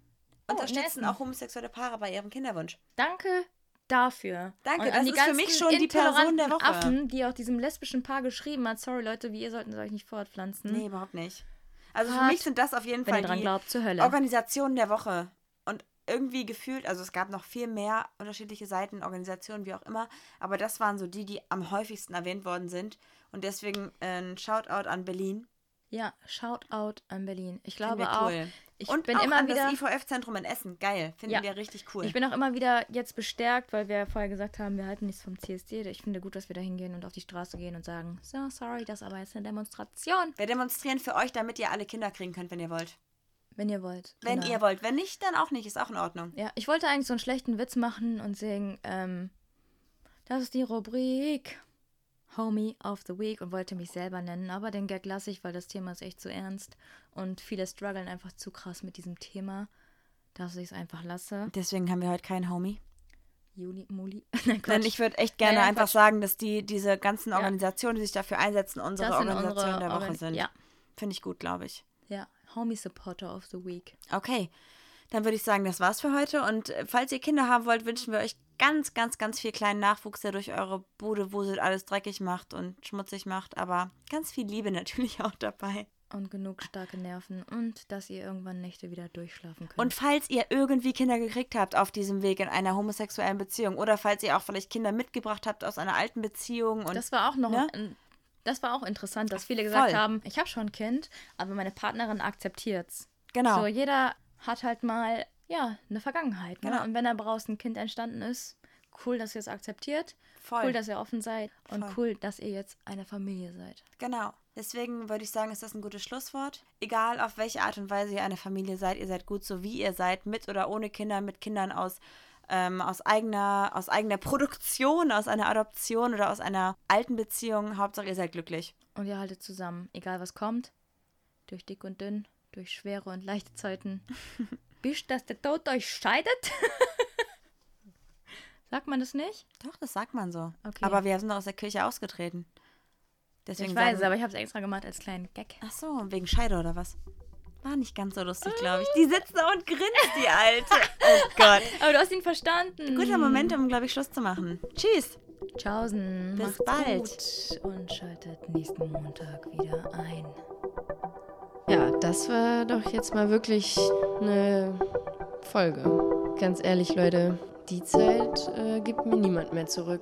A: oh, unterstützen auch homosexuelle Paare bei ihrem Kinderwunsch.
B: Danke dafür.
A: Danke, Und das ist für mich schon die Person der Woche.
B: Affen, die auch diesem lesbischen Paar geschrieben hat, sorry Leute, wie ihr sollten euch nicht fortpflanzen.
A: Nee, überhaupt nicht. Also für mich sind das auf jeden Fall die
B: glaubt,
A: Organisationen der Woche irgendwie gefühlt, also es gab noch viel mehr unterschiedliche Seiten, Organisationen, wie auch immer, aber das waren so die, die am häufigsten erwähnt worden sind. Und deswegen äh, ein Shoutout an Berlin.
B: Ja, Shoutout an Berlin. Ich glaube auch. Ich und bin
A: auch
B: immer
A: an
B: wieder
A: das IVF-Zentrum in Essen. Geil, finden ja. wir richtig cool.
B: Ich bin auch immer wieder jetzt bestärkt, weil wir vorher gesagt haben, wir halten nichts vom CSD. Ich finde gut, dass wir da hingehen und auf die Straße gehen und sagen, so, sorry, das ist aber jetzt eine Demonstration.
A: Wir demonstrieren für euch, damit ihr alle Kinder kriegen könnt, wenn ihr wollt.
B: Wenn ihr wollt.
A: Wenn genau. ihr wollt. Wenn nicht, dann auch nicht. Ist auch in Ordnung.
B: Ja, ich wollte eigentlich so einen schlechten Witz machen und sagen, ähm, das ist die Rubrik Homie of the Week und wollte mich selber nennen. Aber den Gag lasse ich, weil das Thema ist echt zu ernst. Und viele strugglen einfach zu krass mit diesem Thema, dass ich es einfach lasse.
A: Deswegen haben wir heute keinen Homie.
B: Juli, Muli. [LAUGHS]
A: Nein, Denn ich würde echt gerne Nein, einfach Quatsch. sagen, dass die, diese ganzen Organisationen, die sich dafür einsetzen, unsere Organisationen der Woche Organ sind. Ja. Finde ich gut, glaube ich.
B: Ja, Homie Supporter of the Week.
A: Okay. Dann würde ich sagen, das war's für heute. Und äh, falls ihr Kinder haben wollt, wünschen wir euch ganz, ganz, ganz viel kleinen Nachwuchs, der durch eure Bude wuselt, alles dreckig macht und schmutzig macht. Aber ganz viel Liebe [LAUGHS] natürlich auch dabei.
B: Und genug starke Nerven und dass ihr irgendwann Nächte wieder durchschlafen könnt.
A: Und falls ihr irgendwie Kinder gekriegt habt auf diesem Weg in einer homosexuellen Beziehung oder falls ihr auch vielleicht Kinder mitgebracht habt aus einer alten Beziehung. Und,
B: das war auch noch ne? ein das war auch interessant, dass viele gesagt Voll. haben, ich habe schon ein Kind, aber meine Partnerin akzeptiert's.
A: Genau.
B: So, jeder hat halt mal, ja, eine Vergangenheit. Ne? Genau. Und wenn da daraus ein Kind entstanden ist, cool, dass ihr es akzeptiert. Voll. Cool, dass ihr offen seid. Und Voll. cool, dass ihr jetzt eine Familie seid.
A: Genau. Deswegen würde ich sagen, ist das ein gutes Schlusswort. Egal auf welche Art und Weise ihr eine Familie seid, ihr seid gut so wie ihr seid, mit oder ohne Kinder, mit Kindern aus, ähm, aus, eigener, aus eigener Produktion, aus einer Adoption oder aus einer alten Beziehung. Hauptsache ihr seid glücklich.
B: Und ihr haltet zusammen, egal was kommt. Durch dick und dünn, durch schwere und leichte Zeiten. [LAUGHS] Bis dass der Tod euch scheidet. [LAUGHS] Sagt man das nicht?
A: Doch, das sagt man so.
B: Okay.
A: Aber wir sind doch aus der Kirche ausgetreten. Deswegen
B: ich weiß,
A: sagen-
B: aber ich habe es extra gemacht als kleinen Gag.
A: Ach so, wegen Scheide oder was? War nicht ganz so lustig, glaube ich. Die sitzt da und grinst, die Alte. [LAUGHS] Oh Gott.
B: Aber du hast ihn verstanden.
A: Guter Moment, um, glaube ich, Schluss zu machen. Tschüss.
B: Tschaußen.
A: Bis
B: macht's
A: bald.
B: Gut und schaltet nächsten Montag wieder ein.
C: Ja, das war doch jetzt mal wirklich eine Folge. Ganz ehrlich, Leute, die Zeit äh, gibt mir niemand mehr zurück.